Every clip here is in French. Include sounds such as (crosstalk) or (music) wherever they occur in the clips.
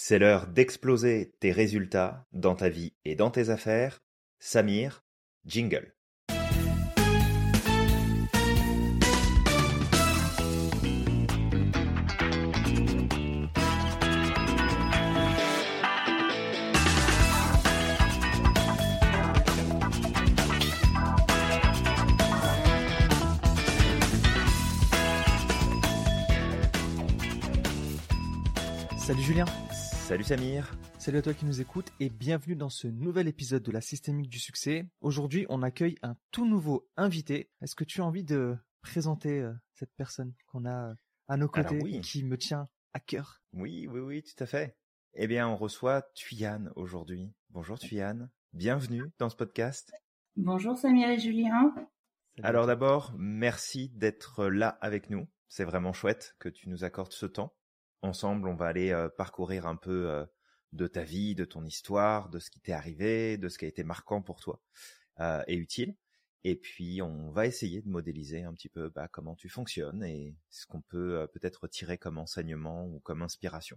C'est l'heure d'exploser tes résultats dans ta vie et dans tes affaires. Samir, jingle. Salut Julien. Salut Samir. Salut à toi qui nous écoutes et bienvenue dans ce nouvel épisode de la systémique du succès. Aujourd'hui, on accueille un tout nouveau invité. Est-ce que tu as envie de présenter euh, cette personne qu'on a euh, à nos côtés Alors oui. qui me tient à cœur? Oui, oui, oui, tout à fait. Eh bien, on reçoit Tuyane aujourd'hui. Bonjour Tuyane. Bienvenue dans ce podcast. Bonjour Samir et Julien. Alors d'abord, merci d'être là avec nous. C'est vraiment chouette que tu nous accordes ce temps. Ensemble, on va aller euh, parcourir un peu euh, de ta vie, de ton histoire, de ce qui t'est arrivé, de ce qui a été marquant pour toi euh, et utile. Et puis, on va essayer de modéliser un petit peu bah, comment tu fonctionnes et ce qu'on peut peut-être tirer comme enseignement ou comme inspiration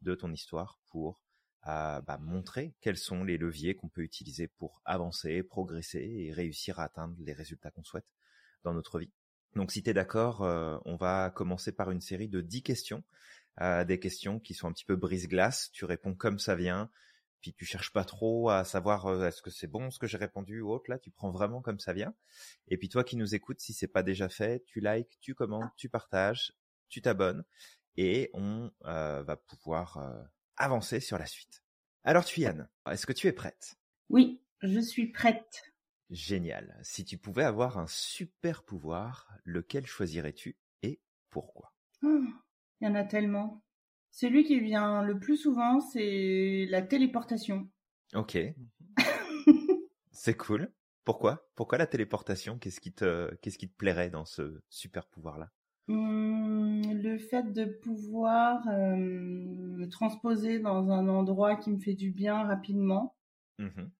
de ton histoire pour bah, montrer quels sont les leviers qu'on peut utiliser pour avancer, progresser et réussir à atteindre les résultats qu'on souhaite dans notre vie. Donc, si tu es d'accord, on va commencer par une série de 10 questions euh, des questions qui sont un petit peu brise-glace. Tu réponds comme ça vient, puis tu cherches pas trop à savoir euh, est-ce que c'est bon ce que j'ai répondu ou autre. Là, tu prends vraiment comme ça vient. Et puis toi qui nous écoutes, si c'est pas déjà fait, tu likes, tu commentes, tu partages, tu t'abonnes, et on euh, va pouvoir euh, avancer sur la suite. Alors Tuyane, est-ce que tu es prête? Oui, je suis prête. Génial. Si tu pouvais avoir un super pouvoir, lequel choisirais-tu et pourquoi? Oh, Il y en a tellement. Celui qui vient le plus souvent, c'est la téléportation. Ok, (laughs) c'est cool. Pourquoi? Pourquoi la téléportation? Qu'est-ce qui te qui te plairait dans ce super pouvoir-là? Hum, le fait de pouvoir euh, me transposer dans un endroit qui me fait du bien rapidement. Mhm.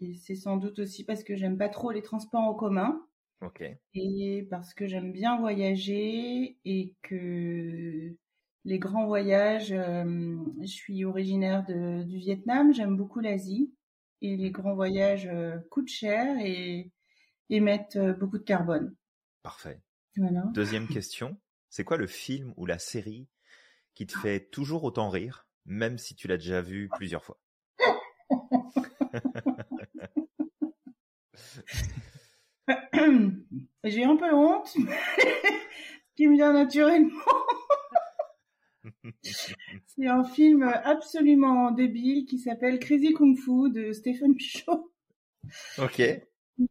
Et c'est sans doute aussi parce que j'aime pas trop les transports en commun. Ok. et parce que j'aime bien voyager et que les grands voyages, euh, je suis originaire de, du Vietnam, j'aime beaucoup l'Asie et les grands voyages euh, coûtent cher et émettent euh, beaucoup de carbone. Parfait. Voilà. Deuxième (laughs) question. C'est quoi le film ou la série qui te fait toujours autant rire, même si tu l'as déjà vu plusieurs fois? (laughs) J'ai un peu honte, (laughs) qui me vient naturellement. (laughs) C'est un film absolument débile qui s'appelle Crazy Kung Fu de Stephen (laughs) Chow. Ok.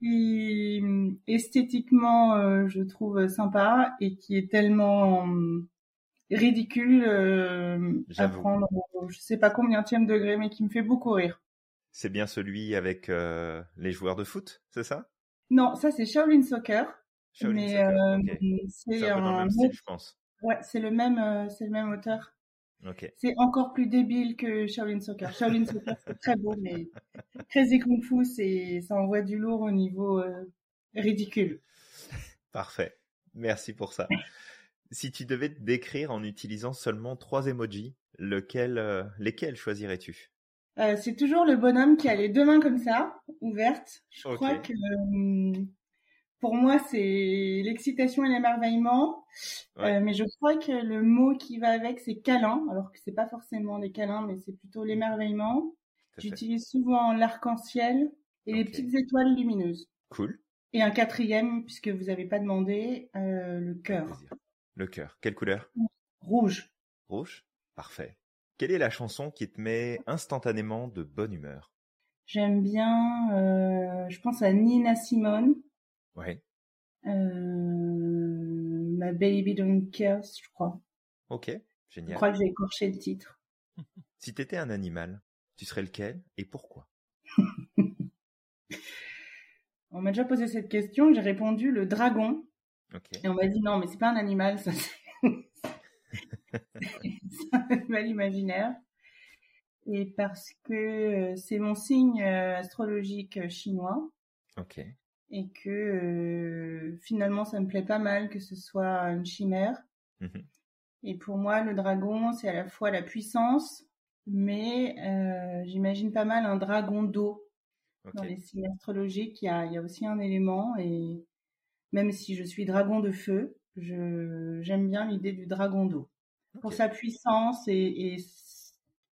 qui esthétiquement euh, je trouve sympa et qui est tellement euh, ridicule euh, à prendre je sais pas combien de degré mais qui me fait beaucoup rire. C'est bien celui avec euh, les joueurs de foot, c'est ça? Non, ça c'est Shaolin Soccer, Shaolin mais Soccer, euh, c'est un même style, je pense. Ouais, c'est le même euh, c'est le même auteur. Ok. C'est encore plus débile que Shaolin Soccer. Shaolin (laughs) Soccer c'est très beau mais Crazy Kung Fu c'est ça envoie du lourd au niveau euh, ridicule. Parfait. Merci pour ça. Si tu devais te décrire en utilisant seulement trois emojis, lequel, euh, lesquels choisirais-tu? Euh, c'est toujours le bonhomme qui a les deux mains comme ça, ouvertes. Je crois que pour moi c'est l'excitation et l'émerveillement, Ouais. Euh, mais je crois que le mot qui va avec c'est câlin, alors que c'est pas forcément des câlins, mais c'est plutôt l'émerveillement. J'utilise souvent l'arc-en-ciel et les petites étoiles lumineuses. Cool. Et un quatrième, puisque vous avez pas demandé, euh, le cœur. Le cœur. Quelle couleur? Rouge. Rouge? Parfait. Quelle est la chanson qui te met instantanément de bonne humeur? J'aime bien, euh, je pense à Nina Simone. Ouais. Euh, My Baby Don't Care, je crois. Ok. Je Génial. crois que j'ai écorché le titre. (laughs) Si t'étais un animal, tu serais lequel et pourquoi? (laughs) On m'a déjà posé cette question, j'ai répondu le dragon. Ok. Et on m'a dit non, mais c'est pas un animal, ça c'est (laughs) un animal imaginaire. Et parce que euh, c'est mon signe euh, astrologique chinois Ok. Et que euh, finalement ça me plaît pas mal que ce soit une chimère. Mhm. Et pour moi, le dragon, c'est à la fois la puissance, mais j'imagine pas mal un dragon d'eau. Dans les signes astrologiques, il y a, il y a aussi un élément et même si je suis dragon de feu, j'aime bien l'idée du dragon d'eau pour sa puissance et,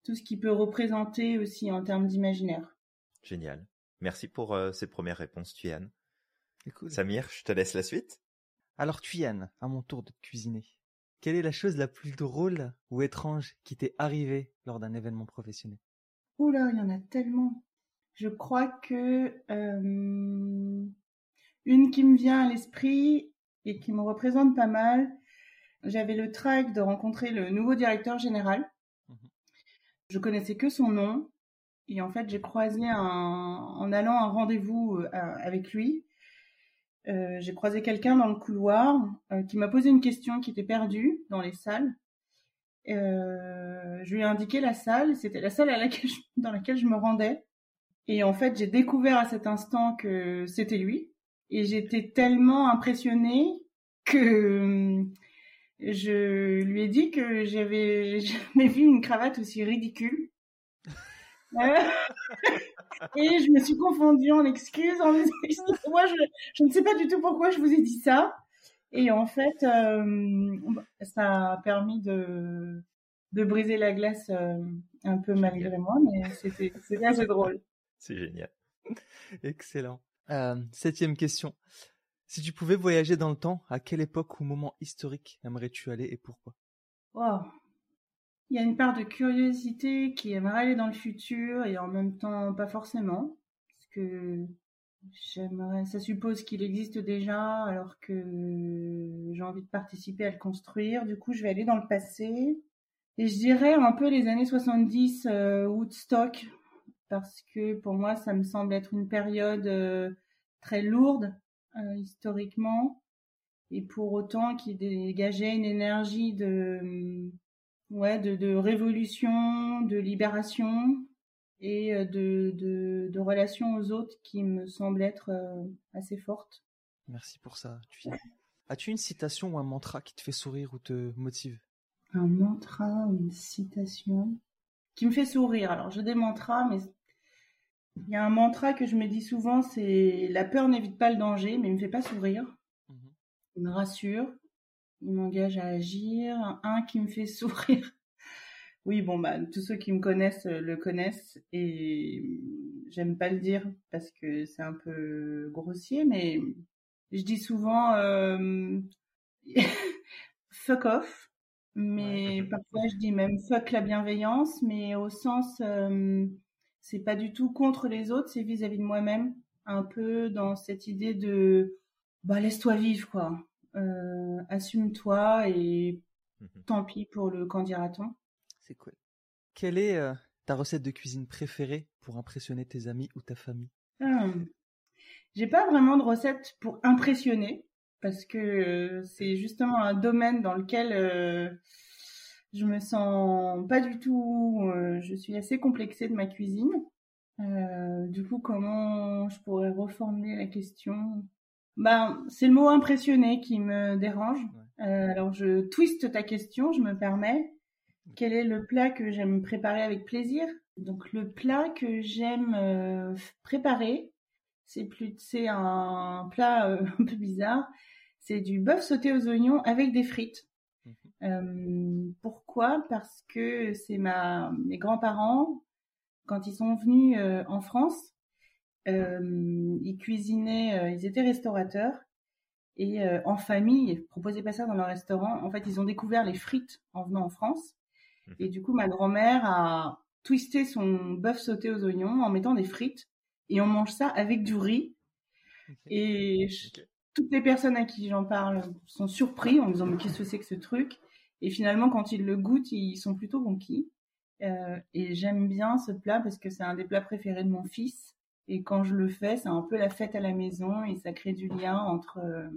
tout ce qu'il peut représenter aussi en termes d'imaginaire. Génial. Merci pour euh, ces premières réponses, Samir, je te laisse la suite. Alors, Tuyan, à mon tour de te cuisiner. Quelle est la chose la plus drôle ou étrange qui t'est arrivée lors d'un événement professionnel? Oula, il y en a tellement. Je crois que euh, une qui me vient à l'esprit et qui me représente pas mal, j'avais le trac de rencontrer le nouveau directeur général. Mhm. Je connaissais que son nom. Et en fait, j'ai croisé un, en allant à un rendez-vous euh, avec lui, euh, j'ai croisé quelqu'un dans le couloir euh, qui m'a posé une question qui était perdue dans les salles. je lui ai indiqué la salle, c'était la salle à laquelle (laughs) dans laquelle je me rendais. Et en fait, j'ai découvert à cet instant que c'était lui. Et j'étais tellement impressionnée que je lui ai dit que j'avais (laughs) jamais vu une cravate aussi ridicule. (laughs) et je me suis confondue en excuses en (laughs) moi je, ne sais pas du tout pourquoi je vous ai dit ça. Et en fait, euh, ça a permis de, de briser la glace euh, un peu malgré moi, mais c'était assez drôle. C'est génial. Excellent. Euh, septième question. Si tu pouvais voyager dans le temps, à quelle époque ou moment historique aimerais-tu aller et pourquoi? Il y a une part de curiosité qui aimerait aller dans le futur et en même temps pas forcément. Parce que j'aimerais, ça suppose qu'il existe déjà alors que j'ai envie de participer à le construire. Du coup, je vais aller dans le passé. Et je dirais un peu les années 70, euh, Woodstock, parce que pour moi, ça me semble être une période euh, très lourde euh, historiquement, et pour autant qui dégageait une énergie de, ouais, de, de révolution, de libération et euh, de, de, de relation aux autres qui me semble être assez forte. Merci pour ça. As-tu une citation ou un mantra qui te fait sourire ou te motive? Un mantra ou une citation qui me fait sourire. Alors, j'ai des mantras, mais il y a un mantra que je me dis souvent, c'est la peur n'évite pas le danger, mais il me fait pas sourire. Mhm. Il me rassure, il m'engage à agir. Un qui me fait (laughs) sourire. Oui, bon bah tous ceux qui me connaissent euh, le connaissent. Et j'aime pas le dire parce que c'est un peu grossier, mais je dis souvent euh, (laughs) fuck off, mais parfois je dis même fuck la bienveillance, mais au sens euh, c'est pas du tout contre les autres, c'est vis-à-vis de moi-même, un peu dans cette idée de bah laisse-toi vivre quoi, assume-toi et mhm. tant pis pour le qu'en dira-t-on. C'est cool. Quelle est euh, ta recette de cuisine préférée pour impressionner tes amis ou ta famille? Hum. J'ai pas vraiment de recette pour impressionner parce que euh, c'est justement un domaine dans lequel je me sens pas du tout. Euh, je suis assez complexée de ma cuisine. Euh, du coup, comment je pourrais reformuler la question? Ben, c'est le mot impressionné qui me dérange. Euh, alors, je twiste ta question, je me permets. Quel est le plat que j'aime préparer avec plaisir? Donc, le plat que j'aime préparer, c'est plus, c'est un plat (laughs) un peu bizarre. C'est du bœuf sauté aux oignons avec des frites. Euh, pourquoi? Parce que c'est ma mes grands-parents quand ils sont venus euh, en France, euh, ils cuisinaient, ils étaient restaurateurs et en famille, ils proposaient pas ça dans leur restaurant. En fait, ils ont découvert les frites en venant en France mmh. et du coup, ma grand-mère a twisté son bœuf sauté aux oignons en mettant des frites et on mange ça avec du riz. Et toutes les personnes à qui j'en parle sont surpris en me disant mais qu'est-ce que c'est que ce truc? Et finalement, quand ils le goûtent, ils sont plutôt conquis. Euh, et j'aime bien ce plat parce que c'est un des plats préférés de mon fils. Et quand je le fais, c'est un peu la fête à la maison et ça crée du lien entre, euh,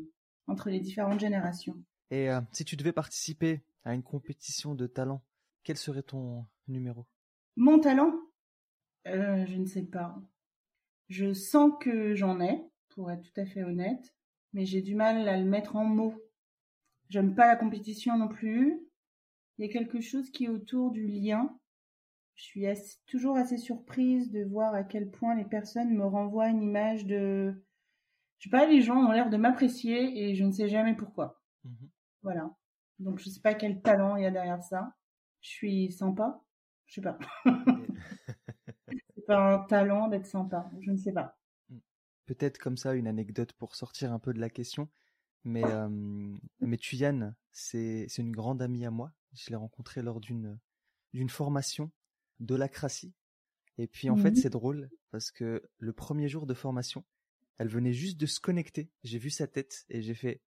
entre les différentes générations. Et euh, si tu devais participer à une compétition de talent, quel serait ton numéro? Mon talent? Je ne sais pas. Je sens que j'en ai, pour être tout à fait honnête, mais j'ai du mal à le mettre en mots. J'aime pas la compétition non plus. Il y a quelque chose qui est autour du lien je suis toujours assez surprise de voir à quel point les personnes me renvoient une image de, je sais pas, les gens ont l'air de m'apprécier et je ne sais jamais pourquoi. Mhm. Voilà. Donc je sais pas quel talent il y a derrière ça. Je suis sympa. Je sais pas. c'est pas un talent d'être sympa. Je ne sais pas. Mm. Peut-être comme ça une anecdote pour sortir un peu de la question. Mais, (laughs) euh, mais Tuyane, c'est une grande amie à moi. Je l'ai rencontrée lors d'une d'une formation de l'acratie. Et puis en fait, mmh c'est drôle parce que le premier jour de formation, elle venait juste de se connecter. J'ai vu sa tête et j'ai fait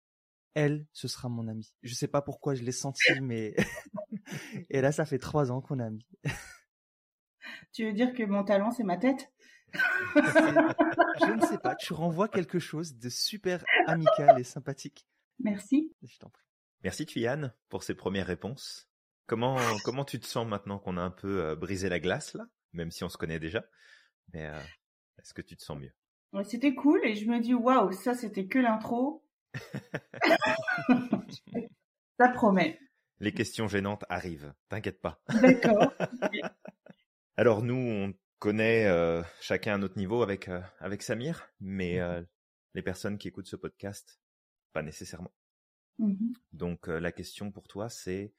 elle, ce sera mon amie. Je sais pas pourquoi je l'ai senti, mais (laughs) et là, ça fait trois ans qu'on est amis. tu veux dire que mon talent, c'est ma tête? (laughs) Je ne sais pas. Tu renvoies quelque chose de super amical et sympathique. Merci. Je t'en prie. Merci Tuyane pour ces premières réponses. Comment comment tu te sens maintenant qu'on a un peu euh, brisé la glace là, même si on se connaît déjà, mais euh, est-ce que tu te sens mieux? C'était cool et je me dis waouh, ça c'était que l'intro. (laughs) ça promet. Les questions gênantes arrivent, t'inquiète pas. D'accord. (laughs) Alors nous, on connaît euh, chacun à notre niveau avec avec Samir, mais mmh les personnes qui écoutent ce podcast, pas nécessairement. Mmh Donc la question pour toi, c'est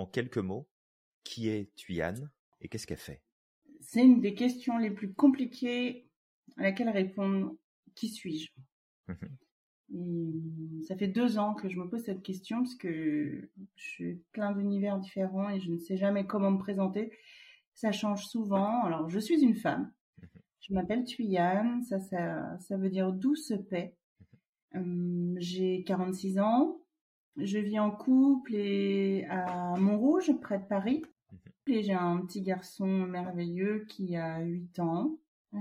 en quelques mots, qui est Tuyane et qu'est-ce qu'elle fait? C'est une des questions les plus compliquées à laquelle répondre qui suis-je? Mmh Ça fait deux ans que je me pose cette question parce que je suis plein d'univers différents et je ne sais jamais comment me présenter. Ça change souvent. Alors, je suis une femme. Mmh je m'appelle Tuyane. Ça, ça, ça veut dire douce paix. Mmh j'ai 46 ans. Je vis en couple et à Montrouge, près de Paris. Mhm. Et j'ai un petit garçon merveilleux qui a 8 ans. Euh,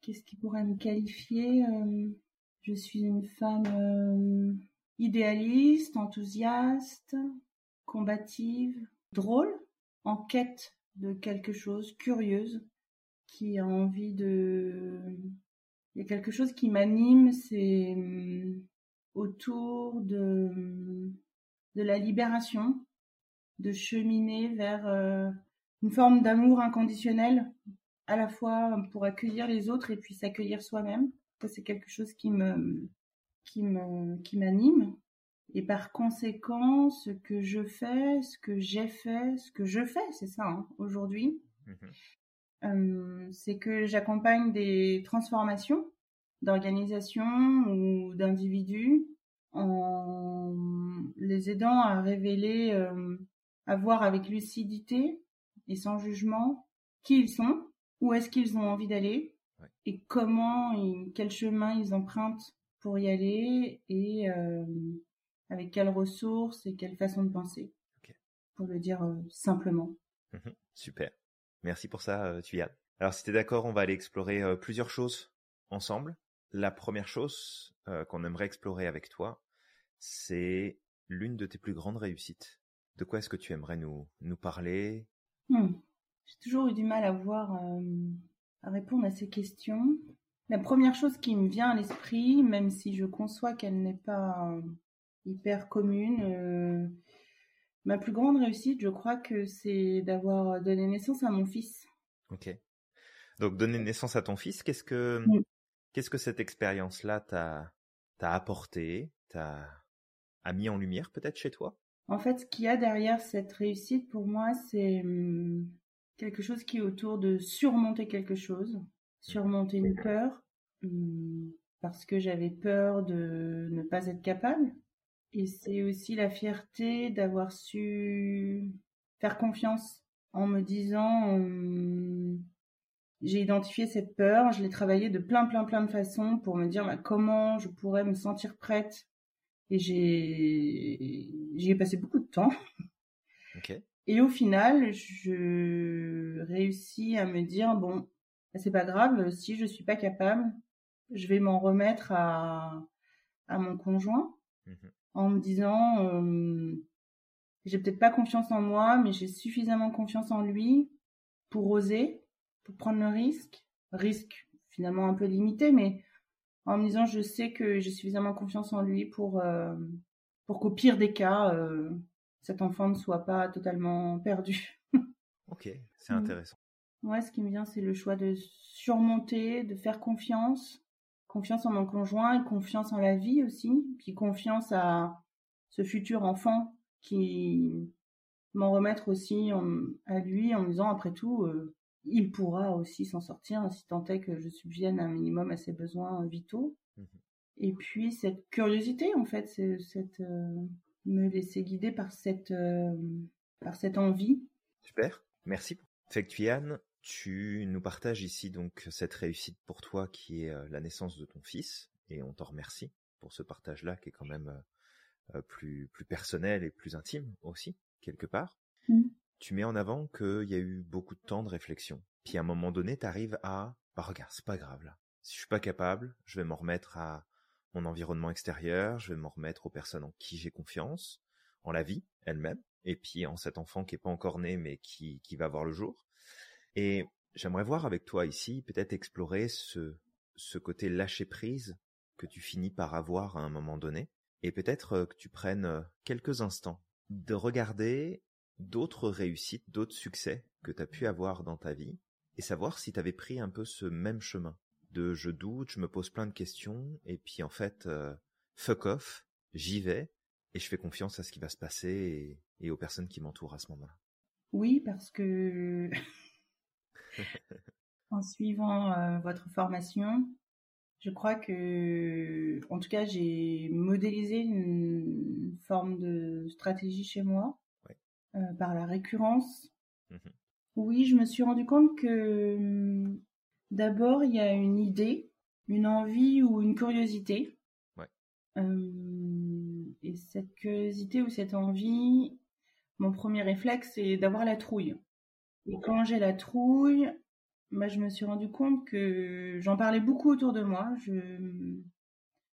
qu'est-ce qui pourrait me qualifier? Euh, Je suis une femme euh, idéaliste, enthousiaste, combative, drôle, en quête de quelque chose, curieuse, qui a envie de... Il y a quelque chose qui m'anime, c'est autour de, de la libération, de cheminer vers euh, une forme d'amour inconditionnel, à la fois pour accueillir les autres et puis s'accueillir soi-même. Ça, c'est quelque chose qui me, qui me, qui m'anime. Et par conséquent, ce que je fais, ce que j'ai fait, ce que je fais, c'est ça, hein, aujourd'hui, mmh euh, c'est que j'accompagne des transformations d'organisations ou d'individus en les aidant à révéler, euh, à voir avec lucidité et sans jugement qui ils sont, où est-ce qu'ils ont envie d'aller et comment, quel chemin ils empruntent pour y aller et euh, avec quelles ressources et quelle façon de penser. Pour le dire euh, simplement. Mmh super. Merci pour ça, Tuyane. Alors, si tu es d'accord, on va aller explorer plusieurs choses ensemble. La première chose euh, qu'on aimerait explorer avec toi, c'est l'une de tes plus grandes réussites. De quoi est-ce que tu aimerais nous, nous parler? Hmm. J'ai toujours eu du mal à voir, euh, à répondre à ces questions. La première chose qui me vient à l'esprit, même si je conçois qu'elle n'est pas euh, hyper commune, ma plus grande réussite, je crois que c'est d'avoir donné naissance à mon fils. Ok. Donc donner naissance à ton fils, qu'est-ce que hmm. Qu'est-ce que cette expérience-là t'a apporté, t'a a mis en lumière peut-être chez toi? En fait, ce qu'il y a derrière cette réussite pour moi, c'est hum, quelque chose qui est autour de surmonter quelque chose, surmonter une peur, hum, parce que j'avais peur de ne pas être capable. Et c'est aussi la fierté d'avoir su faire confiance en me disant hum, j'ai identifié cette peur, je l'ai travaillée de plein, plein, plein de façons pour me dire bah, comment je pourrais me sentir prête. Et j'ai, j'y ai passé beaucoup de temps. Et au final, je réussis à me dire bon, c'est pas grave, si je suis pas capable, je vais m'en remettre à, à mon conjoint mmh en me disant euh, j'ai peut-être pas confiance en moi, mais j'ai suffisamment confiance en lui pour oser pour prendre le risque. Risque finalement un peu limité, mais en me disant je sais que j'ai suffisamment confiance en lui pour, euh, pour qu'au pire des cas, euh, cet enfant ne soit pas totalement perdu. (laughs) Ok, c'est Mm. intéressant. Moi, ce qui me vient, c'est le choix de surmonter, de faire confiance, confiance en mon conjoint et confiance en la vie aussi, puis confiance à ce futur enfant qui m'en remettre aussi en- à lui en me disant après tout, euh, il pourra aussi s'en sortir si tant est que je subvienne un minimum à ses besoins vitaux. Mhm. Et puis cette curiosité, en fait, c'est cette euh, me laisser guider par cette euh, par cette envie. Super, merci. Fectuiane, tu nous partages ici donc cette réussite pour toi qui est euh, la naissance de ton fils, et on t'en remercie pour ce partage-là qui est quand même plus, plus personnel et plus intime aussi, quelque part. Mm. Tu mets en avant qu'il y a eu beaucoup de temps de réflexion. Puis à un moment donné, tu arrives à, bah regarde, c'est pas grave là. Si je suis pas capable, je vais m'en remettre à mon environnement extérieur, je vais m'en remettre aux personnes en qui j'ai confiance, en la vie elle-même, et puis en cet enfant qui est pas encore né mais qui, qui va voir le jour. Et j'aimerais voir avec toi ici, peut-être explorer ce, ce côté lâcher prise que tu finis par avoir à un moment donné, et peut-être euh, que tu prennes euh, quelques instants de regarder d'autres réussites, d'autres succès que tu as pu avoir dans ta vie, et savoir si tu avais pris un peu ce même chemin de je doute, je me pose plein de questions, et puis en fait, euh, fuck off, j'y vais, et je fais confiance à ce qui va se passer et, et aux personnes qui m'entourent à ce moment-là. Oui, parce que (laughs) en suivant euh, votre formation, je crois que, en tout cas, j'ai modélisé une forme de stratégie chez moi. Euh, par la récurrence. Mhm. Oui, je me suis rendu compte que hum, d'abord, il y a une idée, une envie ou une curiosité. Ouais. Euh, et cette curiosité ou cette envie, mon premier réflexe, c'est d'avoir la trouille. Et quand j'ai la trouille, bah, je me suis rendu compte que j'en parlais beaucoup autour de moi. Je,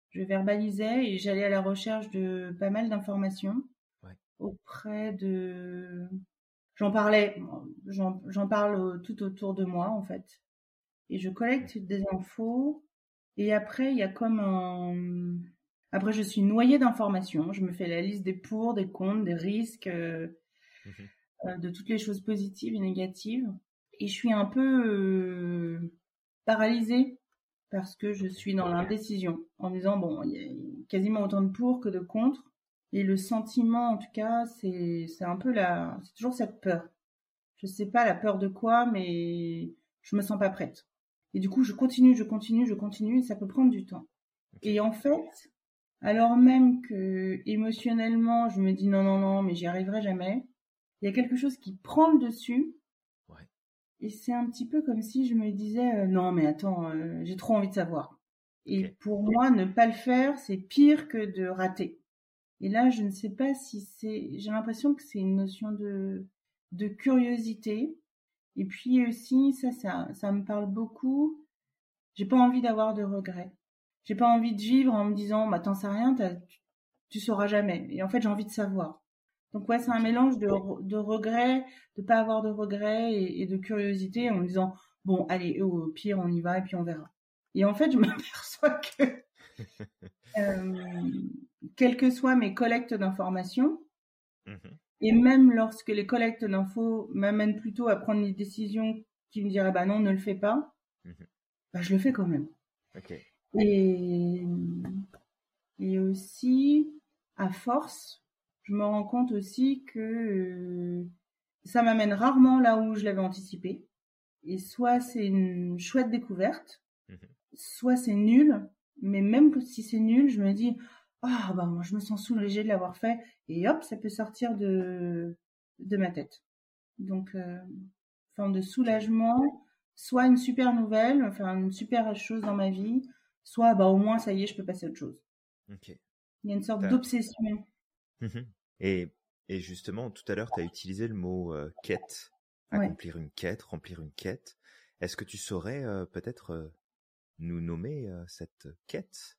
je verbalisais et j'allais à la recherche de pas mal d'informations. Auprès de. J'en parlais, j'en parle tout autour de moi en fait. Et je collecte des infos. Et après, il y a comme un. Après, je suis noyée d'informations. Je me fais la liste des pour, des contre, des risques. euh, Mhm. euh, de toutes les choses positives et négatives. Et je suis un peu euh, paralysée parce que je suis dans l'indécision en me disant, bon, il y a quasiment autant de pour que de contre. Et le sentiment, en tout cas, c'est c'est un peu la... C'est toujours cette peur. Je sais pas la peur de quoi, mais je me sens pas prête. Et du coup, je continue, je continue, je continue, et ça peut prendre du temps. Et en fait, alors même que émotionnellement, je me dis non, non, non, mais j'y arriverai jamais, il y a quelque chose qui prend le dessus. Ouais. Et c'est un petit peu comme si je me disais euh, non, mais attends, euh, j'ai trop envie de savoir. Et pour moi, ne pas le faire, c'est pire que de rater. Et là, je ne sais pas si c'est. J'ai l'impression que c'est une notion de de curiosité. Et puis aussi, ça, ça, ça me parle beaucoup. J'ai pas envie d'avoir de regrets. J'ai pas envie de vivre en me disant, bah t'en sais rien, tu, tu sauras jamais. Et en fait, j'ai envie de savoir. Donc ouais, c'est un mélange de, de regrets, de pas avoir de regrets et, et de curiosité en me disant, bon, allez, au pire, on y va et puis on verra. Et en fait, je (laughs) m'aperçois que, (laughs) euh, quelles que soient mes collectes d'informations, Mhm. et même lorsque les collectes d'infos m'amènent plutôt à prendre des décisions qui me diraient, bah non, ne le fais pas, Mhm. bah je le fais quand même. Et, et aussi, à force, je me rends compte aussi que euh, ça m'amène rarement là où je l'avais anticipé. Et soit c'est une chouette découverte, Mhm. soit c'est nul. Mais même si c'est nul, je me dis, ah bah moi je me sens soulagée de l'avoir fait. Et hop, ça peut sortir de, de ma tête. Donc, euh, forme de soulagement, soit une super nouvelle, enfin une super chose dans ma vie, soit bah au moins ça y est, je peux passer à autre chose. Il y a une sorte d'obsession. Mhm. Et, et justement, tout à l'heure, tu as utilisé le mot euh, quête, Ouais. accomplir une quête, remplir une quête. Est-ce que tu saurais euh, peut-être nous nommer cette quête?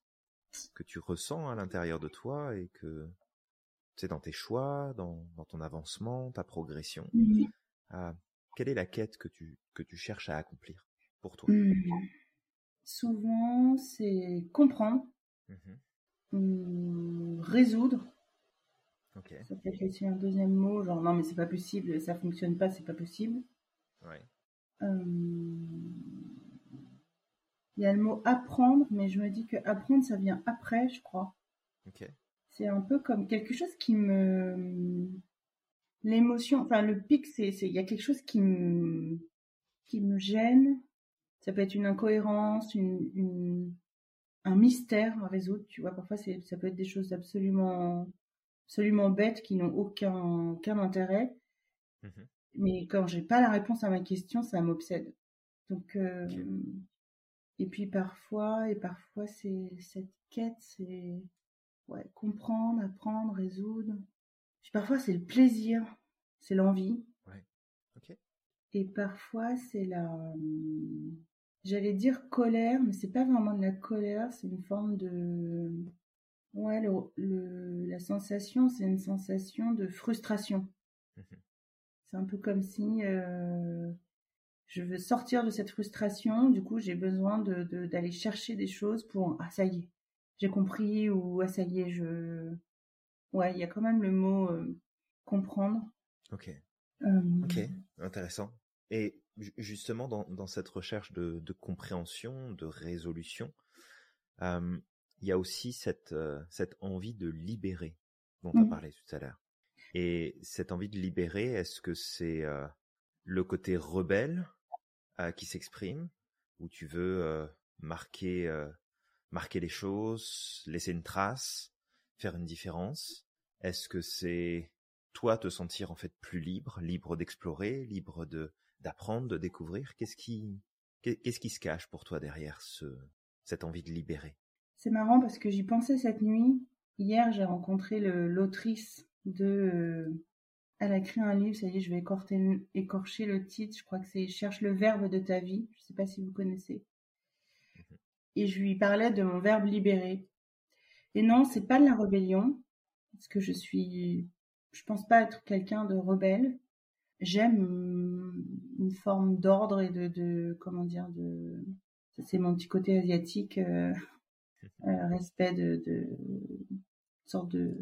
Que tu ressens à l'intérieur de toi et que tu sais dans tes choix, dans, dans ton avancement, ta progression Mhm. ah, Quelle est la quête que tu, que tu cherches à accomplir pour toi? Mhm. Souvent, c'est comprendre, Mhm. résoudre, Ça peut être aussi un deuxième mot, genre non mais c'est pas possible, ça fonctionne pas, c'est pas possible. Ouais. Euh, il y a le mot apprendre, mais je me dis que apprendre ça vient après, je crois. C'est un peu comme quelque chose qui me l'émotion, enfin le pic, c'est il y a quelque chose qui me qui me gêne. Ça peut être une incohérence, une, une un mystère à résoudre. Tu vois, parfois ça peut être des choses absolument absolument bêtes qui n'ont aucun aucun intérêt. Mmh Mais quand j'ai pas la réponse à ma question, ça m'obsède. Donc euh, et puis parfois et parfois c'est cette quête, c'est ouais comprendre, apprendre, résoudre. Puis parfois c'est le plaisir, c'est l'envie. Ouais. Et parfois c'est la j'allais dire colère, mais c'est pas vraiment de la colère, c'est une forme de Ouais, le, la sensation, c'est une sensation de frustration. Mmh c'est un peu comme si euh, je veux sortir de cette frustration, du coup j'ai besoin de, d'aller chercher des choses pour ah ça y est, j'ai compris ou ah ça y est, je ouais, il y a quand même le mot euh, comprendre. Ok. Euh, ok, intéressant. Et justement dans, dans cette recherche de, de compréhension, de résolution, il y a aussi cette, euh, cette envie de libérer dont tu as mmh. parlé tout à l'heure. Et cette envie de libérer, est-ce que c'est le côté rebelle qui s'exprime, où tu veux marquer, marquer les choses, laisser une trace, faire une différence Est-ce que c'est toi te sentir en fait plus libre, libre d'explorer, libre de d'apprendre, de découvrir? Qu'est-ce qui qu'est-ce qui se cache pour toi derrière ce cette envie de libérer? C'est marrant parce que j'y pensais cette nuit. Hier, j'ai rencontré l'autrice de. Elle a écrit un livre, ça y est, je vais écorcher, écorcher le titre. Je crois que c'est Cherche le verbe de ta vie. Je ne sais pas si vous connaissez. Mhm. Et je lui parlais de mon verbe libéré. Et non, c'est pas de la rébellion, parce que je suis, je pense pas être quelqu'un de rebelle. J'aime une forme d'ordre et de, de, comment dire, de, c'est mon petit côté asiatique. Euh, euh, respect de, de sorte de,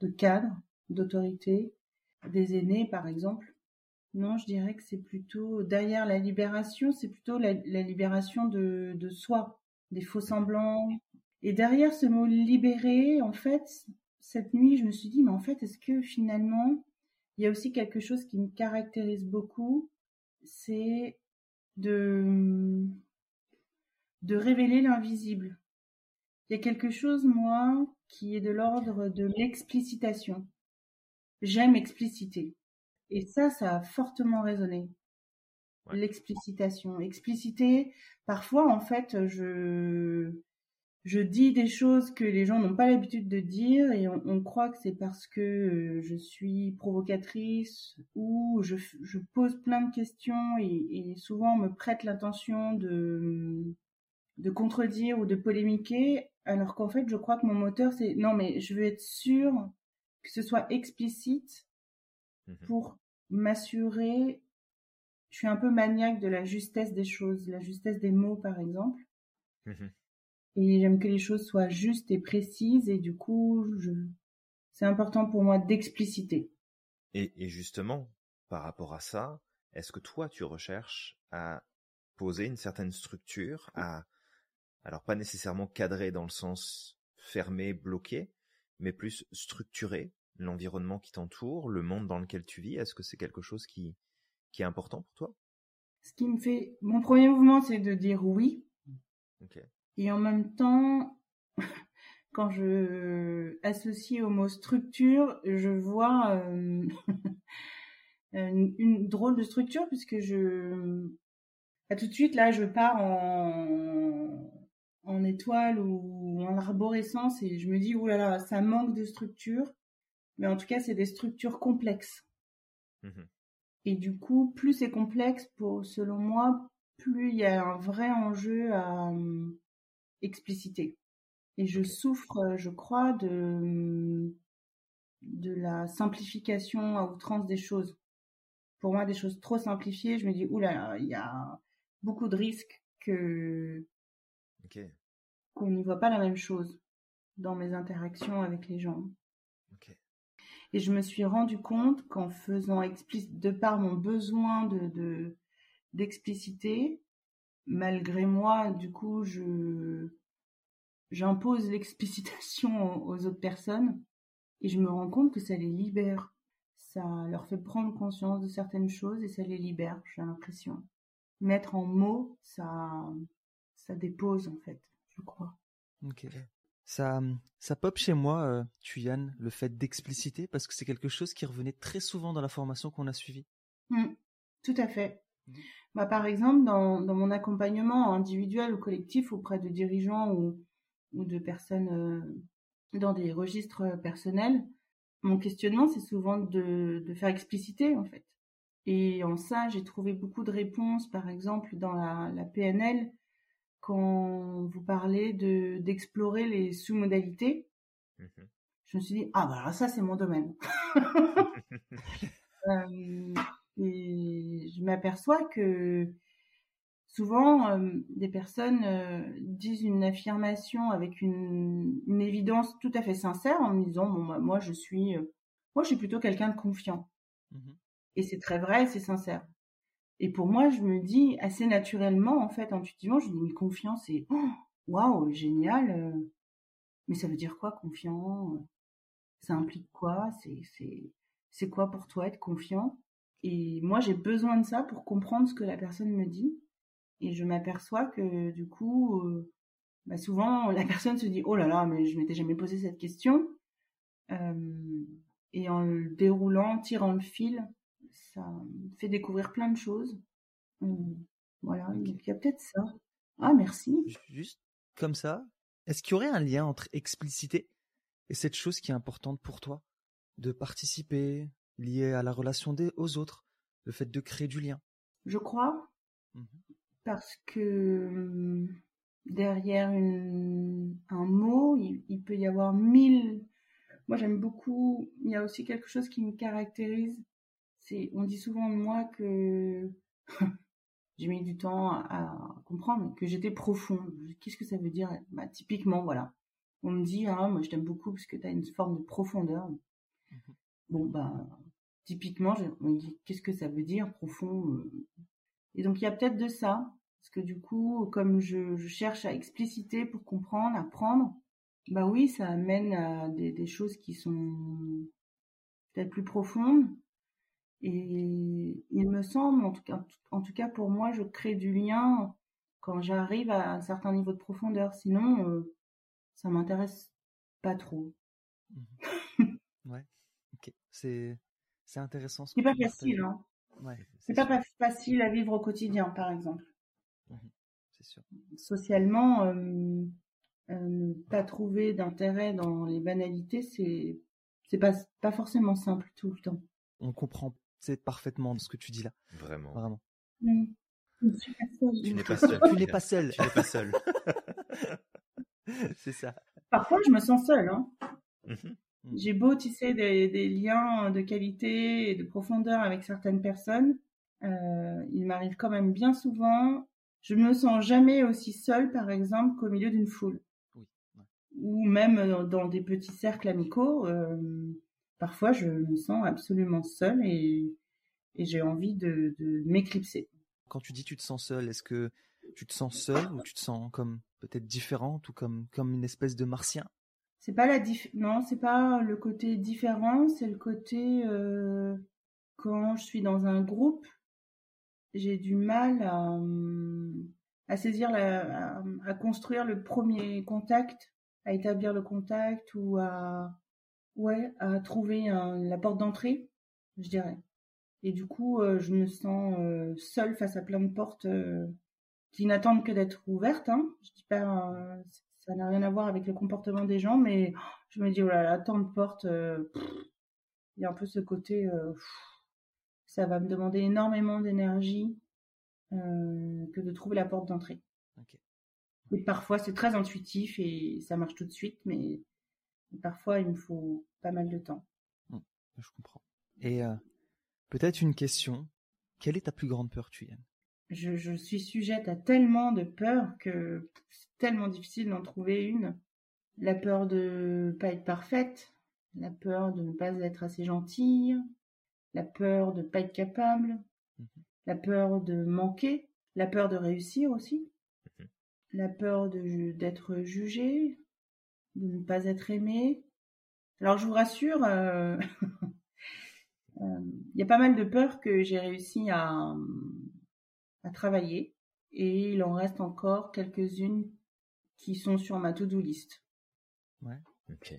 de cadre, d'autorité, des aînés par exemple. Non, je dirais que c'est plutôt derrière la libération, c'est plutôt la, libération de, de soi, des faux semblants. Et derrière ce mot libérer, en fait, cette nuit, je me suis dit, mais en fait, est-ce que finalement, il y a aussi quelque chose qui me caractérise beaucoup, c'est de, de révéler l'invisible. Il y a quelque chose, moi, qui est de l'ordre de l'explicitation. J'aime expliciter. Et ça, ça a fortement résonné. L'explicitation. Expliciter, parfois, en fait, je, je dis des choses que les gens n'ont pas l'habitude de dire et on, croit que c'est parce que euh, je suis provocatrice ou je, je pose plein de questions et, et souvent on me prête l'intention de, de contredire ou de polémiquer alors qu'en fait, je crois que mon moteur, c'est non, mais je veux être sûr que ce soit explicite mmh pour m'assurer. Je suis un peu maniaque de la justesse des choses, la justesse des mots, par exemple. Mmh et j'aime que les choses soient justes et précises, et du coup, je... c'est important pour moi d'expliciter. Et, et justement, par rapport à ça, est-ce que toi, tu recherches à poser une certaine structure, à alors pas nécessairement cadré dans le sens fermé, bloqué, mais plus structuré, l'environnement qui t'entoure, le monde dans lequel tu vis, est-ce que c'est quelque chose qui, qui est important pour toi? Ce qui me fait... Mon premier mouvement, c'est de dire oui. Et en même temps, (laughs) quand je associe au mot structure, je vois euh, (laughs) une, une, drôle de structure puisque je... À tout de suite, là, je pars en en étoile ou en arborescence et je me dis, oulala, ça manque de structure. Mais en tout cas, c'est des structures complexes. Mmh et du coup, plus c'est complexe, pour, selon moi, plus il y a un vrai enjeu à euh, expliciter. Et je souffre, je crois, de, de la simplification à outrance des choses. Pour moi, des choses trop simplifiées, je me dis, oulala, il y a beaucoup de risques que qu'on n'y voit pas la même chose dans mes interactions avec les gens. Et je me suis rendu compte qu'en faisant explicite, de par mon besoin de d'expliciter, malgré moi, du coup, j'impose l'explicitation (laughs) aux autres personnes et je me rends compte que ça les libère. Ça leur fait prendre conscience de certaines choses et ça les libère, j'ai l'impression. Mettre en mots, ça, ça dépose en fait, je crois. Ok. Ça, ça pop chez moi, euh, Tuyan, le fait d'expliciter, parce que c'est quelque chose qui revenait très souvent dans la formation qu'on a suivie. Mmh. tout à fait. Mmh. Bah, par exemple, dans, dans, mon accompagnement individuel ou collectif auprès de dirigeants ou, ou de personnes euh, dans des registres personnels, mon questionnement, c'est souvent de, de, faire expliciter, en fait. Et en ça, j'ai trouvé beaucoup de réponses, par exemple, dans la, la PNL, quand vous parlez de d'explorer les sous-modalités. Mmh je me suis dit, ah bah ça, c'est mon domaine. (laughs) euh, et je m'aperçois que souvent, euh, des personnes euh, disent une affirmation avec une, une, évidence tout à fait sincère en me disant, bon, bah, moi, je suis, moi, je suis plutôt quelqu'un de confiant. Mmh et c'est très vrai, c'est sincère. Et pour moi, je me dis assez naturellement, en fait, intuitivement, je dis, mais confiance, c'est, oh, waouh, génial. mais ça veut dire quoi, confiant Ça implique quoi? C'est, quoi pour toi être confiant? Et moi, j'ai besoin de ça pour comprendre ce que la personne me dit. Et je m'aperçois que du coup, euh, bah souvent, (laughs) la personne se dit oh là là, mais je m'étais jamais posé cette question. Euh, et en le déroulant, tirant le fil, ça fait découvrir plein de choses. Hum, voilà, il y a peut-être ça. Ah, merci. Juste comme ça, est-ce qu'il y aurait un lien entre expliciter et cette chose qui est importante pour toi? De participer, lié à la relation des, aux autres, le fait de créer du lien? Je crois, mmh parce que mmh, derrière une, un mot, il, peut y avoir mille. Moi, j'aime beaucoup. Il y a aussi quelque chose qui me caractérise. C'est, on dit souvent de moi que (laughs) j'ai mis du temps à, comprendre que j'étais profonde. Qu'est-ce que ça veut dire? Bah, Typiquement, voilà. On me dit, ah, moi, je t'aime beaucoup parce que tu as une forme de profondeur. Mmh bon, bah, typiquement, je me dis qu'est-ce que ça veut dire profond euh? Et donc il y a peut-être de ça, parce que du coup, comme je, cherche à expliciter pour comprendre, apprendre, bah oui, ça amène à des, choses qui sont peut-être plus profondes. Et il me semble, en tout, cas, en tout cas pour moi, je crée du lien quand j'arrive à un certain niveau de profondeur. Sinon, euh, ça m'intéresse pas trop. Mmh ouais, ok. C'est c'est intéressant. C'est pas facile, hein. c'est pas, facile à vivre au quotidien, par exemple. Mmh c'est sûr. Socialement, euh, euh, ne pas trouver d'intérêt dans les banalités, c'est c'est pas pas forcément simple tout le temps. On comprend c'est parfaitement ce que tu dis là. Vraiment. Vraiment. Mmh. Tu n'es pas seul. tu n'es pas seul. tu n'es (laughs) pas seul. c'est ça. Parfois, je me sens seule. Hein. Mmh Mm. J'ai beau tisser des, des, liens de qualité et de profondeur avec certaines personnes, euh, il m'arrive quand même bien souvent, je me sens jamais aussi seule, par exemple, qu'au milieu d'une foule. Oui. Ou même dans, des petits cercles amicaux, euh, parfois je me sens absolument seule et, et j'ai envie de, de m'éclipser. Quand tu dis tu te sens seule, est-ce que tu te sens seule ou tu te sens comme peut-être différente ou comme, comme une espèce de martien? C'est pas la non, c'est pas le côté différent, c'est le côté euh, quand je suis dans un groupe, j'ai du mal à, à saisir la, à, construire le premier contact, à établir le contact ou à ouais, à trouver la porte d'entrée, je dirais. Et du coup, euh, je me sens euh, seule face à plein de portes qui n'attendent que d'être ouvertes. Hein. Je dis pas, ça n'a rien à voir avec le comportement des gens, mais je me dis, oh là là, tant de portes, euh, il y a un peu ce côté, euh, ça va me demander énormément d'énergie euh, que de trouver la porte d'entrée. Et parfois, c'est très intuitif et ça marche tout de suite, mais parfois, il me faut pas mal de temps. Mmh, je comprends. Et peut-être une question. Quelle est ta plus grande peur, tu je, je suis sujette à tellement de peurs que c'est tellement difficile d'en trouver une. La peur de pas être parfaite, la peur de ne pas être assez gentille, la peur de ne pas être capable, Mhm. la peur de manquer, la peur de réussir aussi, Mhm. la peur de d'être jugé, de ne pas être aimé. Alors je vous rassure, euh, (laughs) euh, il y a pas mal de peurs que j'ai réussi à, à travailler et il en reste encore quelques-unes qui sont sur ma to-do list. Ok.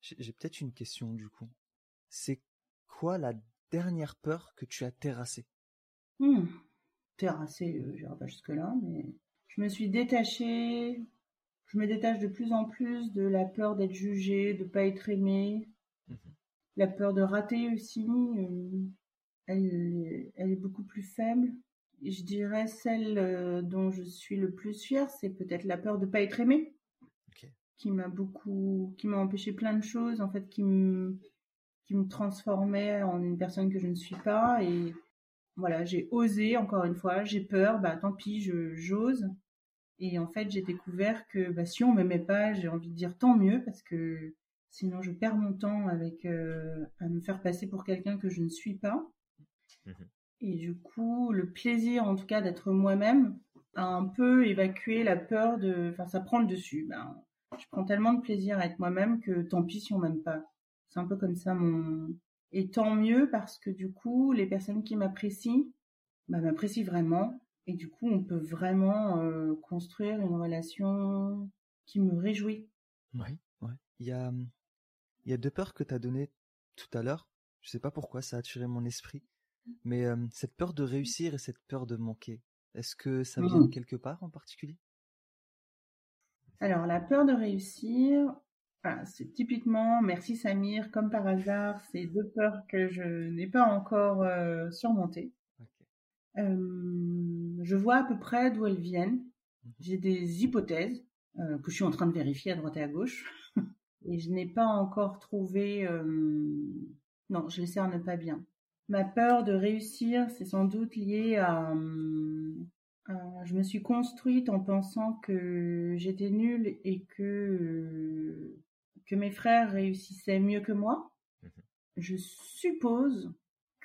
J'ai peut-être une question du coup. C'est quoi la dernière peur que tu as terrassée? Hmm. Terrassé, euh, j'irai pas jusque-là, mais je me suis détachée. Je me détache de plus en plus de la peur d'être jugée, de pas être aimée, Mhm. la peur de rater aussi. euh, elle, elle est beaucoup plus faible. Et je dirais celle euh, dont je suis le plus fière, c'est peut-être la peur de pas être aimée, qui m'a beaucoup, qui m'a empêché plein de choses en fait, qui me, qui me transformait en une personne que je ne suis pas et voilà, j'ai osé, encore une fois, j'ai peur, bah tant pis, je j'ose. Et en fait, j'ai découvert que bah, si on m'aimait pas, j'ai envie de dire tant mieux, parce que sinon je perds mon temps avec euh, à me faire passer pour quelqu'un que je ne suis pas. Mhm. Et du coup, le plaisir, en tout cas, d'être moi-même, a un peu évacué la peur de... Enfin, ça prend le dessus. Ben, je prends tellement de plaisir à être moi-même que tant pis si on m'aime pas. C'est un peu comme ça mon... Et tant mieux parce que du coup, les personnes qui m'apprécient, bah, m'apprécient vraiment. Et du coup, on peut vraiment euh, construire une relation qui me réjouit. Oui. Ouais. Il y a, hum, il y a deux peurs que tu as données tout à l'heure. Je sais pas pourquoi ça a attiré mon esprit. Mais euh, cette peur de réussir et cette peur de manquer, est-ce que ça vient de Mhm. quelque part en particulier? Alors, la peur de réussir, voilà, c'est typiquement, merci Samir, comme par hasard, c'est deux peurs que je n'ai pas encore euh, surmontées. Euh, je vois à peu près d'où elles viennent. Mhm. J'ai des hypothèses euh, que je suis en train de vérifier à droite et à gauche. (laughs) et je n'ai pas encore trouvé... euh, Non, je les cerne pas bien. Ma peur de réussir, c'est sans doute lié à... euh, Je me suis construite en pensant que j'étais nulle et que, euh, que mes frères réussissaient mieux que moi. Mhm. Je suppose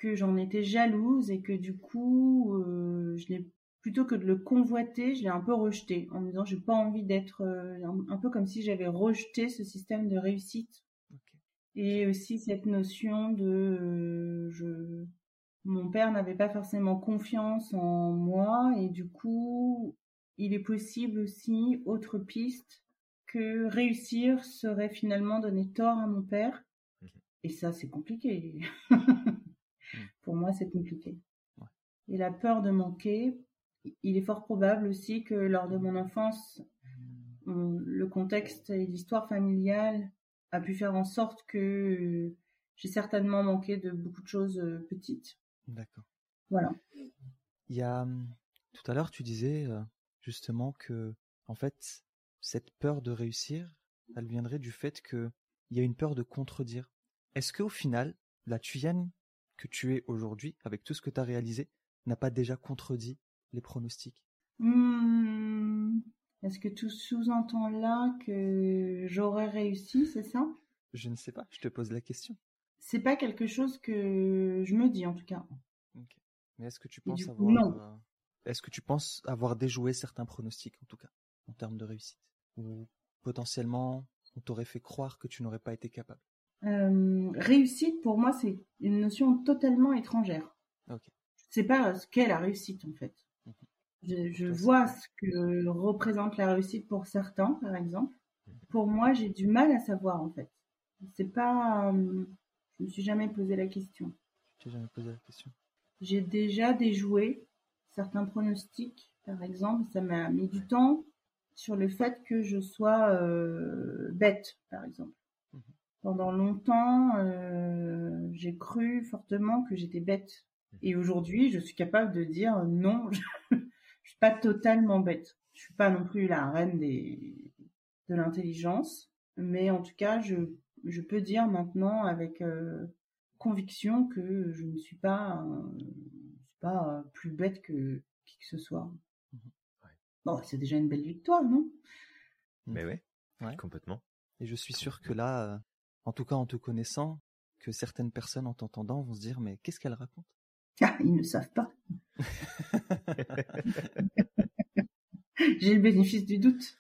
que j'en étais jalouse et que du coup, euh, je l'ai plutôt que de le convoiter, je l'ai un peu rejeté en me disant j'ai pas envie d'être euh, un, un peu comme si j'avais rejeté ce système de réussite. Et aussi cette notion de euh, je mon père n'avait pas forcément confiance en moi et du coup il est possible aussi autre piste que réussir serait finalement donner tort à mon père. Mhm. et ça c'est compliqué (laughs) pour moi c'est compliqué Ouais. et la peur de manquer il est fort probable aussi que lors de mon enfance on- le contexte et l'histoire familiale a pu faire en sorte que euh, j'ai certainement manqué de beaucoup de choses euh, petites. D'accord. Voilà. Il y a hum, tout à l'heure tu disais euh, justement que en fait cette peur de réussir, elle viendrait du fait que il y a une peur de contredire. Est-ce que au final la Tuyenne que tu es aujourd'hui avec tout ce que tu as réalisé n'a pas déjà contredit les pronostics? Hmm, Est-ce que tu sous-entends là que j'aurais réussi, c'est ça? Je ne sais pas, je te pose la question. C'est pas quelque chose que je me dis en tout cas. Mais est-ce que tu penses coup, avoir non. euh, est-ce que tu penses avoir déjoué certains pronostics en tout cas en termes de réussite? Ou potentiellement on t'aurait fait croire que tu n'aurais pas été capable? Euh, réussite pour moi c'est une notion totalement étrangère. Ok. Je sais pas ce qu'est la réussite en fait. Mhm. Je, vois ce que représente la réussite pour certains, par exemple. Pour moi, j'ai du mal à savoir en fait. C'est pas, euh, je me suis jamais posé la question. Jamais posé la question? J'ai déjà déjoué certains pronostics, par exemple. Ça m'a mis du temps sur le fait que je sois euh, bête, par exemple. Pendant longtemps, euh, j'ai cru fortement que j'étais bête. Et aujourd'hui, je suis capable de dire non, je, (laughs) je suis pas totalement bête. Je suis pas non plus la reine des, de l'intelligence, mais en tout cas, je, je peux dire maintenant avec euh, conviction que je ne suis pas, euh, je suis pas euh, plus bête que qui que ce soit. Ouais. Bon, c'est déjà une belle victoire, non? Mais ouais, Ouais. complètement. Et je suis sûr que là, euh, en tout cas en te connaissant, que certaines personnes en t'entendant vont se dire mais qu'est-ce qu'elle raconte? Ah, ils ne savent pas. (laughs) J'ai le bénéfice du doute.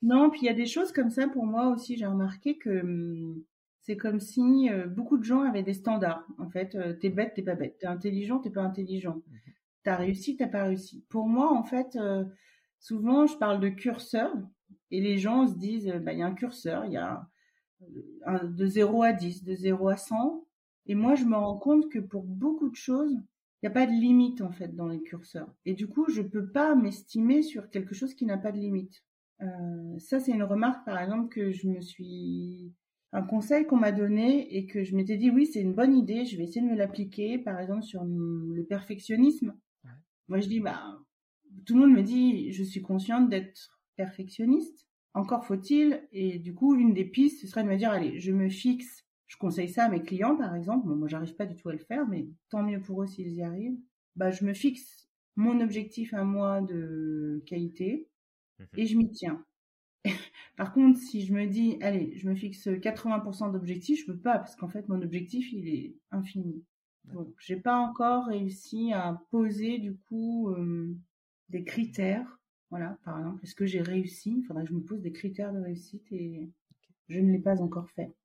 Non, puis il y a des choses comme ça pour moi aussi. J'ai remarqué que hum, c'est comme si euh, beaucoup de gens avaient des standards. En fait, euh, t'es bête, t'es pas bête. T'es intelligent, t'es pas intelligent. Mhm. T'as réussi, t'as pas réussi. Pour moi, en fait, euh, souvent je parle de curseur et les gens se disent, bah il y a un curseur, il y a de 0 à 10, de 0 à 100. Et moi, je me rends compte que pour beaucoup de choses, il n'y a pas de limite en fait dans les curseurs. Et du coup, je peux pas m'estimer sur quelque chose qui n'a pas de limite. Euh, ça, c'est une remarque, par exemple, que je me suis, un conseil qu'on m'a donné et que je m'étais dit, oui, c'est une bonne idée, je vais essayer de me l'appliquer, par exemple, sur le perfectionnisme. Ouais. Moi, je dis, bah, tout le monde me dit, je suis consciente d'être perfectionniste. Encore faut-il, et du coup, une des pistes, ce serait de me dire, allez, je me fixe je conseille ça à mes clients, par exemple. Bon, moi, j'arrive pas du tout à le faire, mais tant mieux pour eux s'ils y arrivent. Bah, je me fixe mon objectif à moi de qualité Mhm. et je m'y tiens. (laughs) Par contre, si je me dis, allez, je me fixe 80% d'objectifs, je peux pas parce qu'en fait, mon objectif, il est infini. Donc, j'ai pas encore réussi à poser du coup euh, des critères. Voilà, par exemple, est-ce que j'ai réussi? Il faudrait que je me pose des critères de réussite et je ne l'ai pas encore fait.